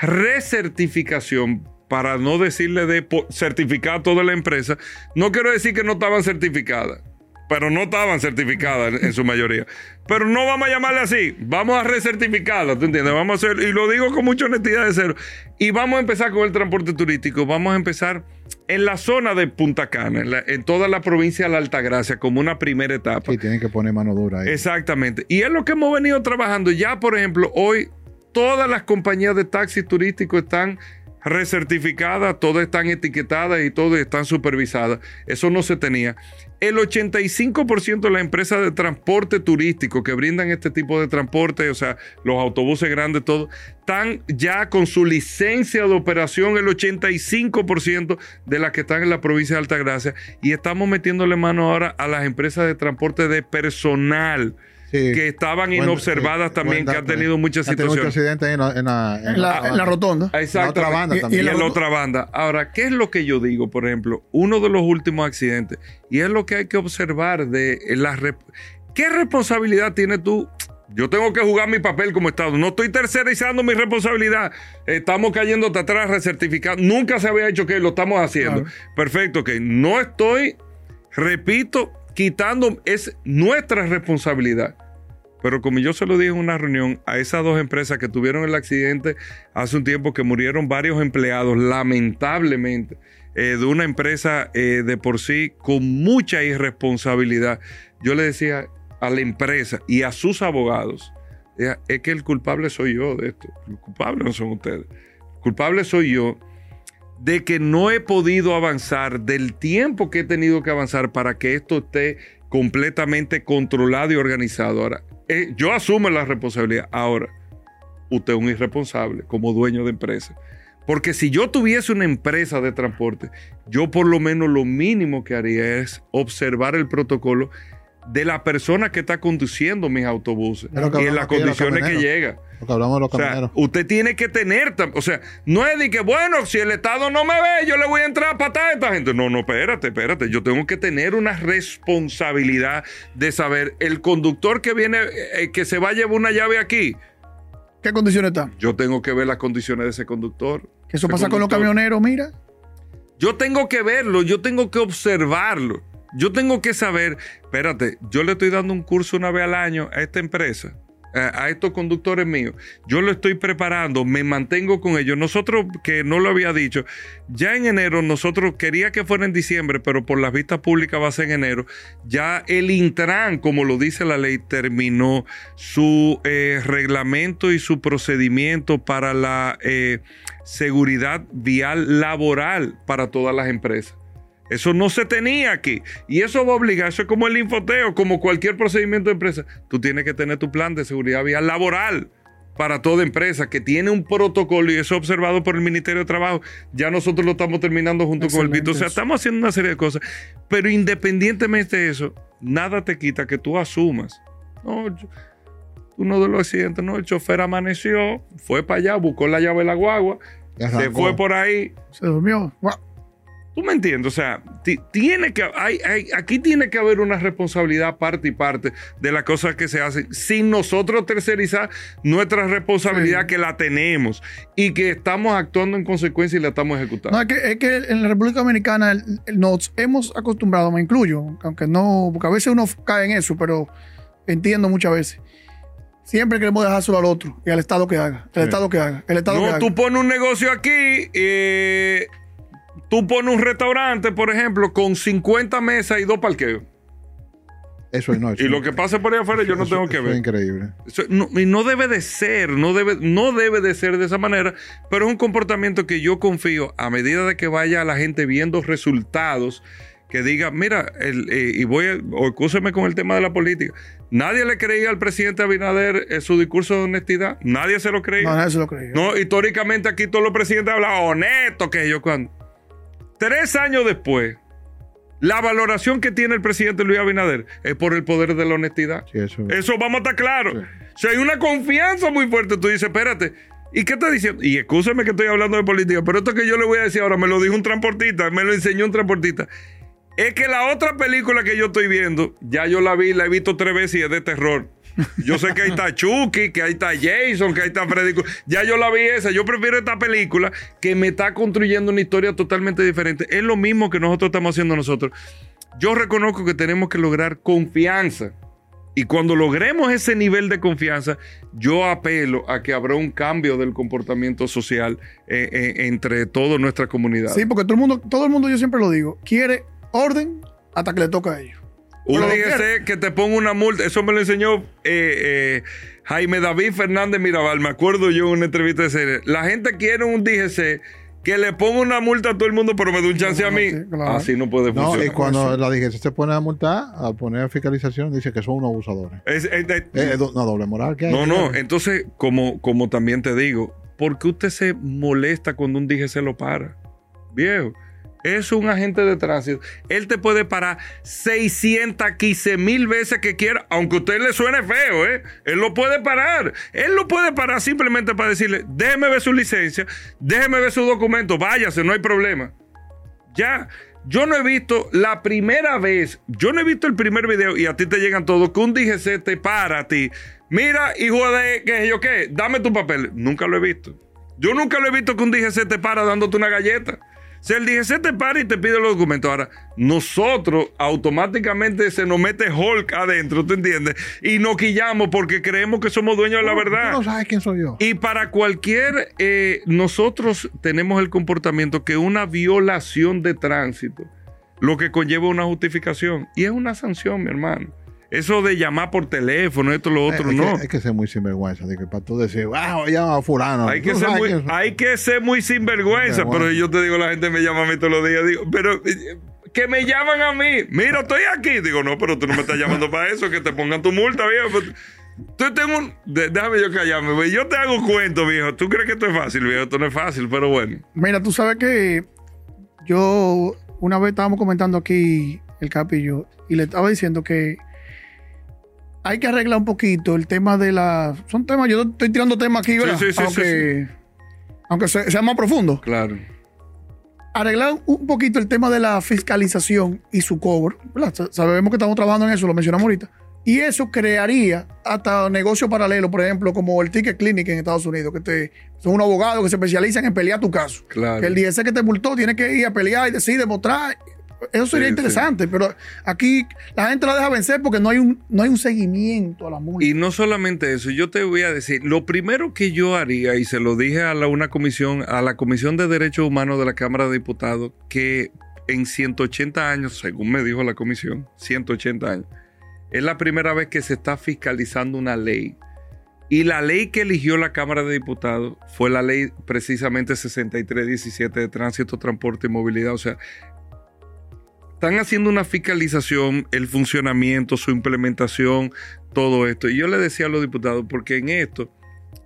recertificación para no decirle de certificar a toda la empresa, no quiero decir que no estaban certificadas, pero no estaban certificadas en, su mayoría. Pero no vamos a llamarle así, vamos a recertificarlas, ¿tú entiendes? Vamos a hacer, y lo digo con mucha honestidad de cero, y vamos a empezar con el transporte turístico, vamos a empezar en la zona de Punta Cana, en, toda la provincia de la Altagracia, como una primera etapa. Sí, tienen que poner mano dura ahí. Exactamente. Y es lo que hemos venido trabajando. Ya, por ejemplo, hoy todas las compañías de taxis turísticos están recertificadas, todas están etiquetadas y todas están supervisadas. Eso no se tenía. El 85% de las empresas de transporte turístico que brindan este tipo de transporte, o sea, los autobuses grandes, todo, están ya con su licencia de operación, el 85% de las que están en la provincia de Altagracia. Y estamos metiéndole mano ahora a las empresas de transporte de personal que estaban inobservadas también, que han tenido muchas situaciones. en la, en, la, rotonda. Exacto. En la otra banda también. Y, en la otra banda. Ahora, ¿qué es lo que yo digo? Por ejemplo, uno de los últimos accidentes, y es lo que hay que observar de la... ¿Qué responsabilidad tienes tú? Yo tengo que jugar mi papel como Estado. No estoy tercerizando mi responsabilidad. Estamos cayendo atrás, recertificando. Nunca se había hecho que lo estamos haciendo. Perfecto, que no estoy, repito, quitando, es nuestra responsabilidad. Pero como yo se lo dije en una reunión a esas dos empresas que tuvieron el accidente hace un tiempo que murieron varios empleados, lamentablemente, eh, de una empresa eh, de por sí con mucha irresponsabilidad, yo le decía a la empresa y a sus abogados, es que el culpable soy yo de esto. El culpable no son ustedes. El culpable soy yo de que no he podido avanzar, del tiempo que he tenido que avanzar para que esto esté completamente controlado y organizado. Ahora, eh, yo asumo la responsabilidad. Ahora, usted es un irresponsable como dueño de empresa. Porque si yo tuviese una empresa de transporte, yo por lo menos lo mínimo que haría es observar el protocolo de la persona que está conduciendo mis autobuses y en las condiciones que llega. Lo que hablamos de los camioneros. usted tiene que tener, o sea, no es de que, bueno, si el Estado no me ve, yo le voy a entrar a patar a esta gente. No, no, espérate, espérate. Yo tengo que tener una responsabilidad de saber el conductor que viene, eh, que se va a llevar una llave aquí. ¿Qué condiciones está? Yo tengo que ver las condiciones de ese conductor. ¿Qué eso pasa con los camioneros, mira? Yo tengo que verlo, yo tengo que observarlo. Yo tengo que saber, espérate, yo le estoy dando un curso una vez al año a esta empresa, a, estos conductores míos. Yo lo estoy preparando, me mantengo con ellos. Nosotros, que no lo había dicho, ya en enero nosotros quería que fuera en diciembre, pero por las vistas públicas va a ser en enero. Ya el Intran, como lo dice la ley, terminó su eh, reglamento y su procedimiento para la eh, seguridad vial laboral para todas las empresas. Eso no se tenía aquí. Y eso va a obligar, eso es como el infoteo, como cualquier procedimiento de empresa. Tú tienes que tener tu plan de seguridad vial laboral para toda empresa que tiene un protocolo y eso observado por el Ministerio de Trabajo. Ya nosotros lo estamos terminando junto con el BIT. O sea, estamos haciendo una serie de cosas. Pero independientemente de eso, nada te quita que tú asumas. No, uno de los accidentes, no, el chofer amaneció, fue para allá, buscó la llave de la guagua, se fue por ahí. Se durmió. ¿Tú me entiendes? O sea, tiene que, hay, aquí tiene que haber una responsabilidad parte y parte de las cosas que se hacen sin nosotros tercerizar nuestra responsabilidad que la tenemos y que estamos actuando en consecuencia y la estamos ejecutando. No, es que, es que en la República Dominicana nos hemos acostumbrado, me incluyo, aunque no, porque a veces uno cae en eso, pero entiendo muchas veces. Siempre queremos dejárselo al otro y al Estado que haga. El Estado que haga. El Estado no, tú pones un negocio aquí. Eh, Tú pones un restaurante, por ejemplo, con 50 mesas y dos parqueos. Eso es no. y lo que pase por ahí afuera yo no tengo que ver. Es increíble. y no debe de ser, no debe, no debe de ser de esa manera, pero es un comportamiento que yo confío a medida de que vaya la gente viendo resultados, que diga, mira, eh, y voy, a, o con el tema de la política, nadie le creía al presidente Abinader en su discurso de honestidad, nadie se lo creía. No, nadie se lo creía. No, históricamente aquí todos los presidentes hablan honesto, que yo cuando... Tres años después, la valoración que tiene el presidente Luis Abinader es por el poder de la honestidad. eso. vamos a estar claros. Si hay una confianza muy fuerte, tú dices, espérate, ¿y qué está diciendo? Y escúcheme que estoy hablando de política, pero esto que yo le voy a decir ahora, me lo dijo un transportista, me lo enseñó un transportista. Es que la otra película que yo estoy viendo, ya yo la vi, la he visto tres veces y es de terror. Yo sé que ahí está Chucky, que ahí está Jason, que ahí está Freddy. Ya yo la vi esa. Yo prefiero esta película que me está construyendo una historia totalmente diferente. Es lo mismo que nosotros estamos haciendo nosotros. Yo reconozco que tenemos que lograr confianza. Y cuando logremos ese nivel de confianza, yo apelo a que habrá un cambio del comportamiento social eh, eh, entre toda nuestra comunidad. Sí, porque todo el mundo, todo el mundo, yo siempre lo digo, quiere orden hasta que le toca a ellos. Un DGC que te ponga una multa. Eso me lo enseñó eh, eh, Jaime David Fernández Mirabal. Me acuerdo yo en una entrevista de serie. La gente quiere un DGC que le ponga una multa a todo el mundo, pero me da un chance a mí. Así no puede funcionar. No, y cuando la DGC se pone a multar, a poner fiscalización, dice que son unos abusadores. Es, una doble moral que hay. No, no. Entonces, como, como también te digo, ¿por qué usted se molesta cuando un DGC lo para? Viejo es un agente de tránsito. Él te puede parar 615 mil veces que quiera, aunque a usted le suene feo, ¿eh? Él lo puede parar. Él lo puede parar simplemente para decirle, déjeme ver su licencia, déjeme ver su documento, váyase, no hay problema. Ya, yo no he visto la primera vez, yo no he visto el primer video y a ti te llegan todos, que un DGC te para a ti. Mira, hijo de, ¿qué yo qué? Dame tu papel. Nunca lo he visto. Yo nunca lo he visto que un DGC te para dándote una galleta. Si el DGC te para y te pide los documentos, ahora nosotros automáticamente se nos mete Hulk adentro, ¿tú entiendes? Y nos quillamos porque creemos que somos dueños de la verdad. no sabes quién soy yo. Y para cualquier, eh, nosotros tenemos el comportamiento que una violación de tránsito, lo que conlleva una justificación, y es una sanción, mi hermano. Eso de llamar por teléfono, esto, lo otro, no. hay que ser muy sinvergüenza, de que para tú decir, ah, llama a fulano. Hay que, ser muy, hay que ser muy sinvergüenza, pero yo te digo, la gente me llama a mí todos los días, digo, pero eh, que me llaman a mí, mira, estoy aquí. Digo, no, pero tú no me estás llamando para eso, que te pongan tu multa, viejo. Tú tengo un... Déjame yo callarme, yo te hago cuento, viejo. ¿Tú crees que esto es fácil, viejo? Esto no es fácil, pero bueno. Mira, tú sabes que yo una vez estábamos comentando aquí el Capi y yo, y le estaba diciendo que hay que arreglar un poquito el tema de la. Son temas, yo estoy tirando temas aquí, ¿verdad? Sí, sí, aunque, aunque sea, más profundo. Claro. Arreglar un poquito el tema de la fiscalización y su cobro. ¿verdad? Sabemos que estamos trabajando en eso, lo mencionamos ahorita. Y eso crearía hasta negocios paralelos, por ejemplo, como el Ticket Clinic en Estados Unidos, que te, son unos abogados que se especializan en pelear tu caso. Claro. Que el DSC que te multó tiene que ir a pelear y decir, demostrar eso sería interesante, pero aquí la gente la deja vencer porque no hay, un, no hay un seguimiento a la multa. Y no solamente eso, yo te voy a decir, lo primero que yo haría, y se lo dije a la, una comisión, a la Comisión de Derechos Humanos de la Cámara de Diputados, que en 180 años, según me dijo la comisión, 180 años, es la primera vez que se está fiscalizando una ley. Y la ley que eligió la Cámara de Diputados fue la ley precisamente 6317 de tránsito, transporte y movilidad. O sea, están haciendo una fiscalización, el funcionamiento, su implementación, todo esto. Y yo le decía a los diputados, porque en esto,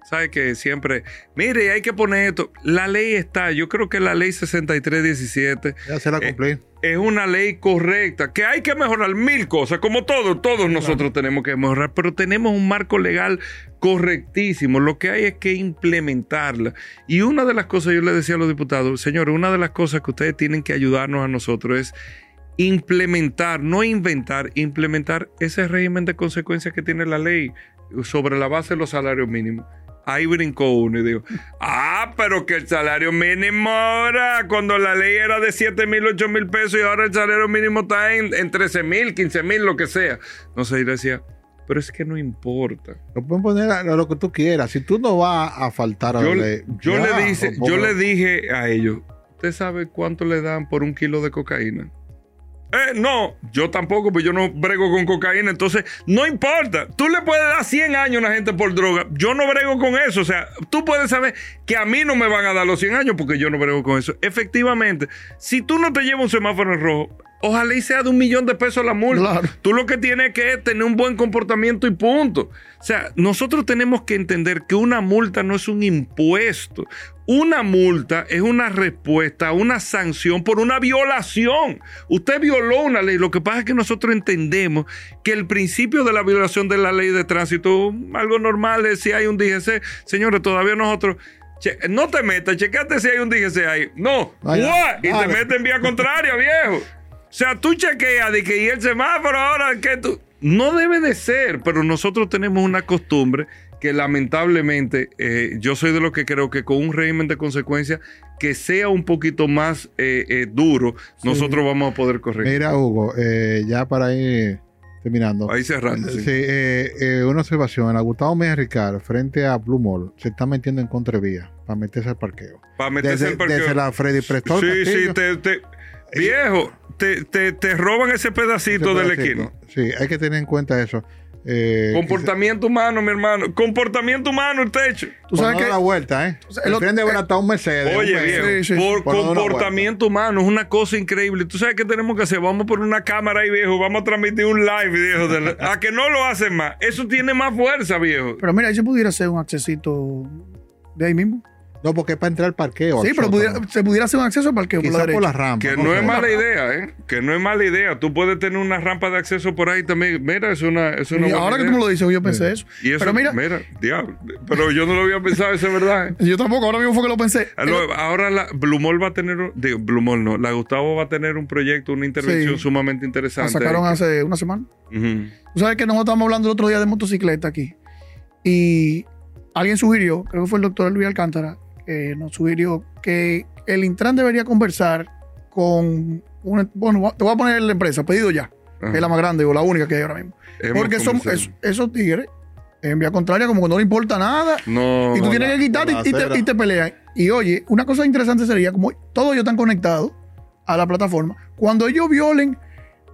¿sabe que siempre, mire, hay que poner esto? La ley está, yo creo que la ley 6317 ya se la eh, es una ley correcta, que hay que mejorar mil cosas, como todos, todos nosotros tenemos que mejorar, pero tenemos un marco legal correctísimo, lo que hay es que implementarla. Y una de las cosas, yo le decía a los diputados, señores, una de las cosas que ustedes tienen que ayudarnos a nosotros es implementar, no inventar, implementar ese régimen de consecuencias que tiene la ley sobre la base de los salarios mínimos. Ahí brincó uno y dijo, ah, pero que el salario mínimo ahora, cuando la ley era de 7 mil, 8 mil pesos y ahora el salario mínimo está en, en 13 mil, 15 mil, lo que sea. No sé, y decía, pero es que no importa. Lo pueden poner a lo que tú quieras. Si tú no vas a faltar a yo, le, yo le dije, yo le dije a ellos, ¿usted sabe cuánto le dan por un kilo de cocaína? Eh, no, yo tampoco, pues yo no brego con cocaína. Entonces, no importa. Tú le puedes dar 100 años a una gente por droga. Yo no brego con eso. O sea, tú puedes saber que a mí no me van a dar los 100 años porque yo no brego con eso. Efectivamente, si tú no te llevas un semáforo en rojo, Ojalá y sea de un millón de pesos la multa. Tú lo que tienes que tener un buen comportamiento y punto. O sea, nosotros tenemos que entender que una multa no es un impuesto. Una multa es una respuesta una sanción por una violación. Usted violó una ley. Lo que pasa es que nosotros entendemos que el principio de la violación de la ley de tránsito, algo normal es si hay un DGC. Señores, todavía nosotros no te metas, checate si hay un DGC ahí. No, y te meten en vía contraria, viejo. O sea, tú chequeas de que y el semáforo ahora que tú. No debe de ser, pero nosotros tenemos una costumbre que lamentablemente eh, yo soy de los que creo que con un régimen de consecuencias que sea un poquito más eh, eh, duro, nosotros vamos a poder corregir. Mira, Hugo, ya para ir terminando. Ahí cerrando. Sí, una observación. En Gustavo Mejía Ricardo, frente a Blue Mall, se está metiendo en contravía para meterse al parqueo. Para meterse al parqueo. Desde la Freddy Prestor. Sí, sí, te, viejo te, te, roban ese pedacito, del equipo. Sí, hay que tener en cuenta eso. Eh, comportamiento humano, mi hermano. Comportamiento humano, el techo. Tú sabes que. la vuelta, ¿eh? el tren de está un Mercedes. Oye, viejo. por, comportamiento humano es una cosa increíble. Tú sabes qué tenemos que hacer. Vamos por una cámara ahí, viejo. Vamos a transmitir un live, viejo. a que no lo hacen más. Eso tiene más fuerza, viejo. Pero mira, eso pudiera ser un accesito de ahí mismo. No, porque es para entrar al parqueo. Sí, pero se pudiera hacer un acceso al parqueo por la, por la rampa. Que no, es mala idea, ¿eh? Que no es mala idea. Tú puedes tener una rampa de acceso por ahí también. Mira, es una. Es una y ahora que tú me lo dices, yo pensé eso. Y eso. Pero mira. Mira, diablo. Pero yo no lo había pensado, eso es verdad. ¿eh? Yo tampoco, ahora mismo fue que lo pensé. Ahora la Blumol va a tener. Digo, Blumol no. La Gustavo va a tener un proyecto, una intervención sumamente interesante. La sacaron hace una semana. Tú sabes que nosotros estábamos hablando el otro día de motocicleta aquí. Y alguien sugirió, creo que fue el doctor Luis Alcántara nos sugirió que el Intran debería conversar con bueno, te voy a poner la empresa, pedido ya, que es la más grande o la única que hay ahora mismo. Porque son, esos tigres, en vía contraria, como que no le importa nada. y tú tienes que quitar y, te, y, te, pelean. Y oye, una cosa interesante sería, como todos ellos están conectados a la plataforma, cuando ellos violen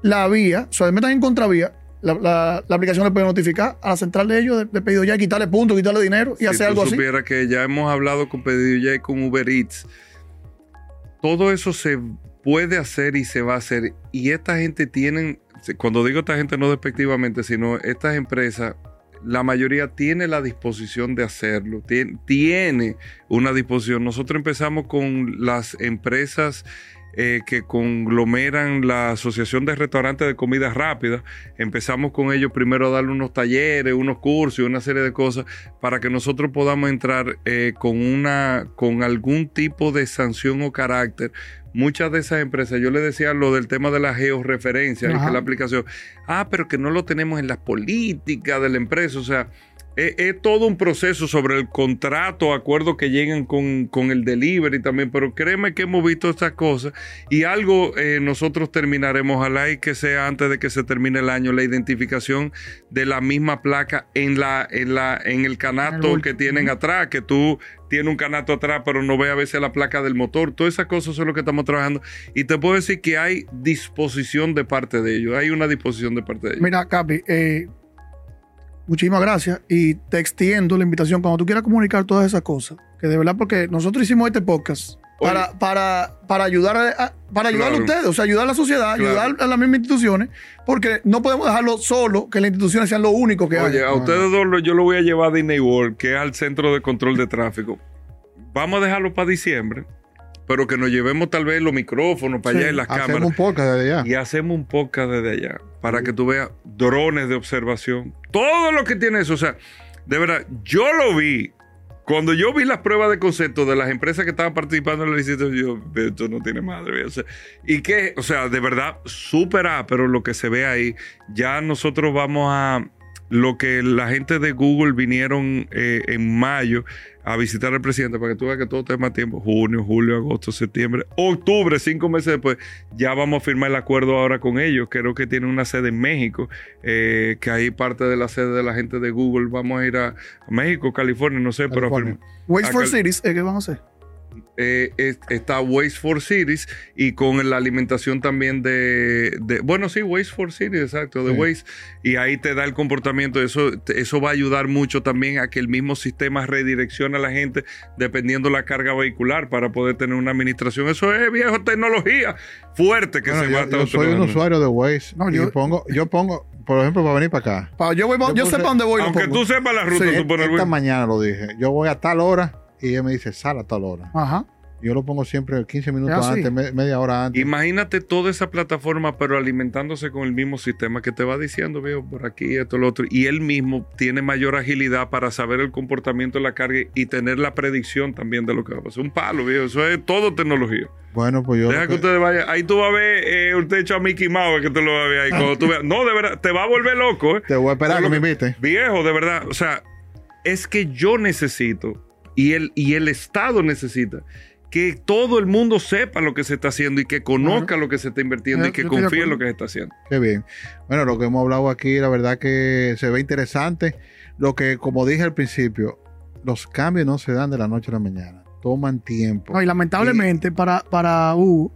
la vía, o sea, metan en contravía, la, aplicación le puede notificar a la central de ellos de, pedido ya quitarle puntos, quitarle dinero y hacer algo así. Si supiera que ya hemos hablado con pedido ya y con Uber Eats, todo eso se puede hacer y se va a hacer. Y esta gente tienen, cuando digo esta gente no despectivamente, sino estas empresas, la mayoría tiene la disposición de hacerlo, tiene, tiene una disposición. Nosotros empezamos con las empresas eh, que conglomeran la Asociación de Restaurantes de Comida Rápida. Empezamos con ellos primero a darle unos talleres, unos cursos y una serie de cosas para que nosotros podamos entrar eh, con, una, con algún tipo de sanción o carácter. Muchas de esas empresas, yo le decía lo del tema de la georreferencia, que la aplicación, ah, pero que no lo tenemos en las políticas de la empresa, o sea, es, todo un proceso sobre el contrato, acuerdo que llegan con, el delivery también, pero créeme que hemos visto estas cosas y algo eh, nosotros terminaremos, ojalá y que sea antes de que se termine el año, la identificación de la misma placa en, la, en, la, en el canasto que tienen atrás, que tú tienes un canasto atrás, pero no ve a veces la placa del motor. Todas esas cosas son lo que estamos trabajando. Y te puedo decir que hay disposición de parte de ellos. Hay una disposición de parte de ellos. Mira, Capi, eh, Muchísimas gracias. Y te extiendo la invitación cuando tú quieras comunicar todas esas cosas. Que de verdad, porque nosotros hicimos este podcast para, para, para ayudar a, para ayudar a ustedes, o sea, ayudar a la sociedad, ayudar a las mismas instituciones, porque no podemos dejarlo solo, que las instituciones sean lo único que Oye, a ustedes dos yo lo voy a llevar a Disney World, que es al centro de control de tráfico. Vamos a dejarlo para diciembre, pero que nos llevemos tal vez los micrófonos para allá y las cámaras. Hacemos un podcast desde allá. Y hacemos un podcast desde allá, para que tú veas drones de observación, todo lo que tiene eso, o sea, de verdad, yo lo vi cuando yo vi las pruebas de concepto de las empresas que estaban participando en la licitación, yo, esto no tiene madre. O sea, y que, o sea, de verdad, súper pero lo que se ve ahí, ya nosotros vamos a, lo que la gente de Google vinieron eh, en mayo a visitar al presidente para que tú veas que todo más tiempo. Junio, julio, agosto, septiembre, octubre, cinco meses después, ya vamos a firmar el acuerdo ahora con ellos. Creo que tienen una sede en México, eh, que ahí parte de la sede de la gente de Google. Vamos a ir a México, California, no sé, pero... Waste for Cities, ¿qué vamos a hacer? Eh, está Waste for Cities y con la alimentación también de, bueno, sí, Waste for Cities, exacto, de Waste. Y ahí te da el comportamiento. Eso, eso va a ayudar mucho también a que el mismo sistema redireccione a la gente dependiendo la carga vehicular para poder tener una administración. Eso es viejo tecnología fuerte que se va a estar Yo soy un usuario de Waste. yo, pongo, yo pongo, por ejemplo, para venir para acá. yo, voy, yo, sé para dónde voy. Aunque tú sepas la ruta, tú pones Esta mañana lo dije. Yo voy a tal hora y ella me dice, sal a tal hora. Ajá. Yo lo pongo siempre 15 minutos antes, media hora antes. Imagínate toda esa plataforma, pero alimentándose con el mismo sistema que te va diciendo, veo por aquí, esto, lo otro. Y él mismo tiene mayor agilidad para saber el comportamiento de la carga y tener la predicción también de lo que va a pasar. Un palo, viejo. Eso es todo tecnología. Bueno, pues yo. Deja que, ustedes vayan. Ahí tú vas a ver eh, usted hecho a Mickey Mouse, que tú lo vas a ver ahí. Cuando tú veas. No, de verdad, te va a volver loco. ¿eh? Te voy a esperar que me invite. Viejo, de verdad. O sea, es que yo necesito y el, y el Estado necesita que todo el mundo sepa lo que se está haciendo y que conozca lo que se está invirtiendo y que confíe en lo que se está haciendo. Qué bien. Bueno, lo que hemos hablado aquí, la verdad que se ve interesante. Lo que, como dije al principio, los cambios no se dan de la noche a la mañana. Toman tiempo. y lamentablemente para, para U,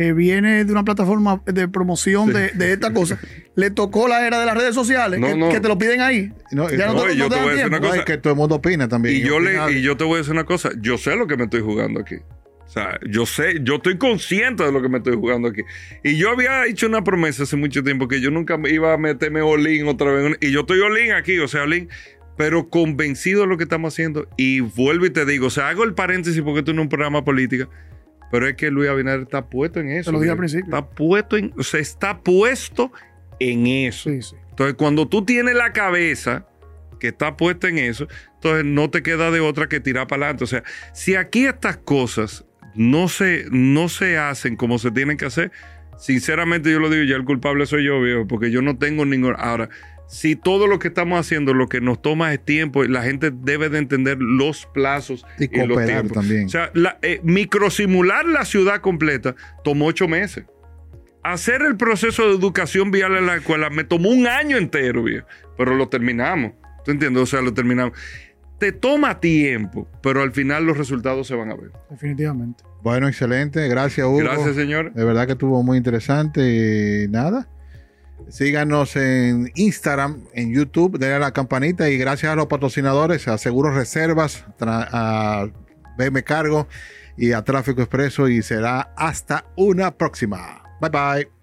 que viene de una plataforma de promoción de, de, esta cosa, le tocó la era de las redes sociales, que, te lo piden ahí. No, ya no, yo te voy a decir una cosa. que todo el mundo opina también. Y, yo, le, y yo te voy a decir una cosa, yo sé lo que me estoy jugando aquí. O sea, yo sé, yo estoy consciente de lo que me estoy jugando aquí. Y yo había hecho una promesa hace mucho tiempo que yo nunca iba a meterme Olin otra vez. Y yo estoy Olin aquí, o sea, Olin, pero convencido de lo que estamos haciendo. Y vuelvo y te digo, o sea, hago el paréntesis porque tú en un programa política pero es que Luis Abinader está puesto en eso. lo dije al principio. Está puesto en, o sea, está puesto en eso. Sí, sí. Entonces, cuando tú tienes la cabeza que está puesta en eso, entonces no te queda de otra que tirar para adelante. O sea, si aquí estas cosas no se, no se hacen como se tienen que hacer, sinceramente yo lo digo, ya el culpable soy yo, viejo, porque yo no tengo ningún... Ahora, si todo lo que estamos haciendo lo que nos toma es tiempo, la gente debe de entender los plazos y, los tiempos. también. O sea, eh, microsimular la ciudad completa tomó ocho meses. Hacer el proceso de educación vial en la escuela me tomó un año entero, pero lo terminamos. ¿Tú entiendes? O sea, lo terminamos. Te toma tiempo, pero al final los resultados se van a ver. Definitivamente. Bueno, excelente. Gracias, Hugo. Gracias, señor. De verdad que estuvo muy interesante. Y nada. Síganos en Instagram, en YouTube, denle a la campanita y gracias a los patrocinadores, a Seguros Reservas, a BM Cargo y a Tráfico Expreso y será hasta una próxima. Bye bye.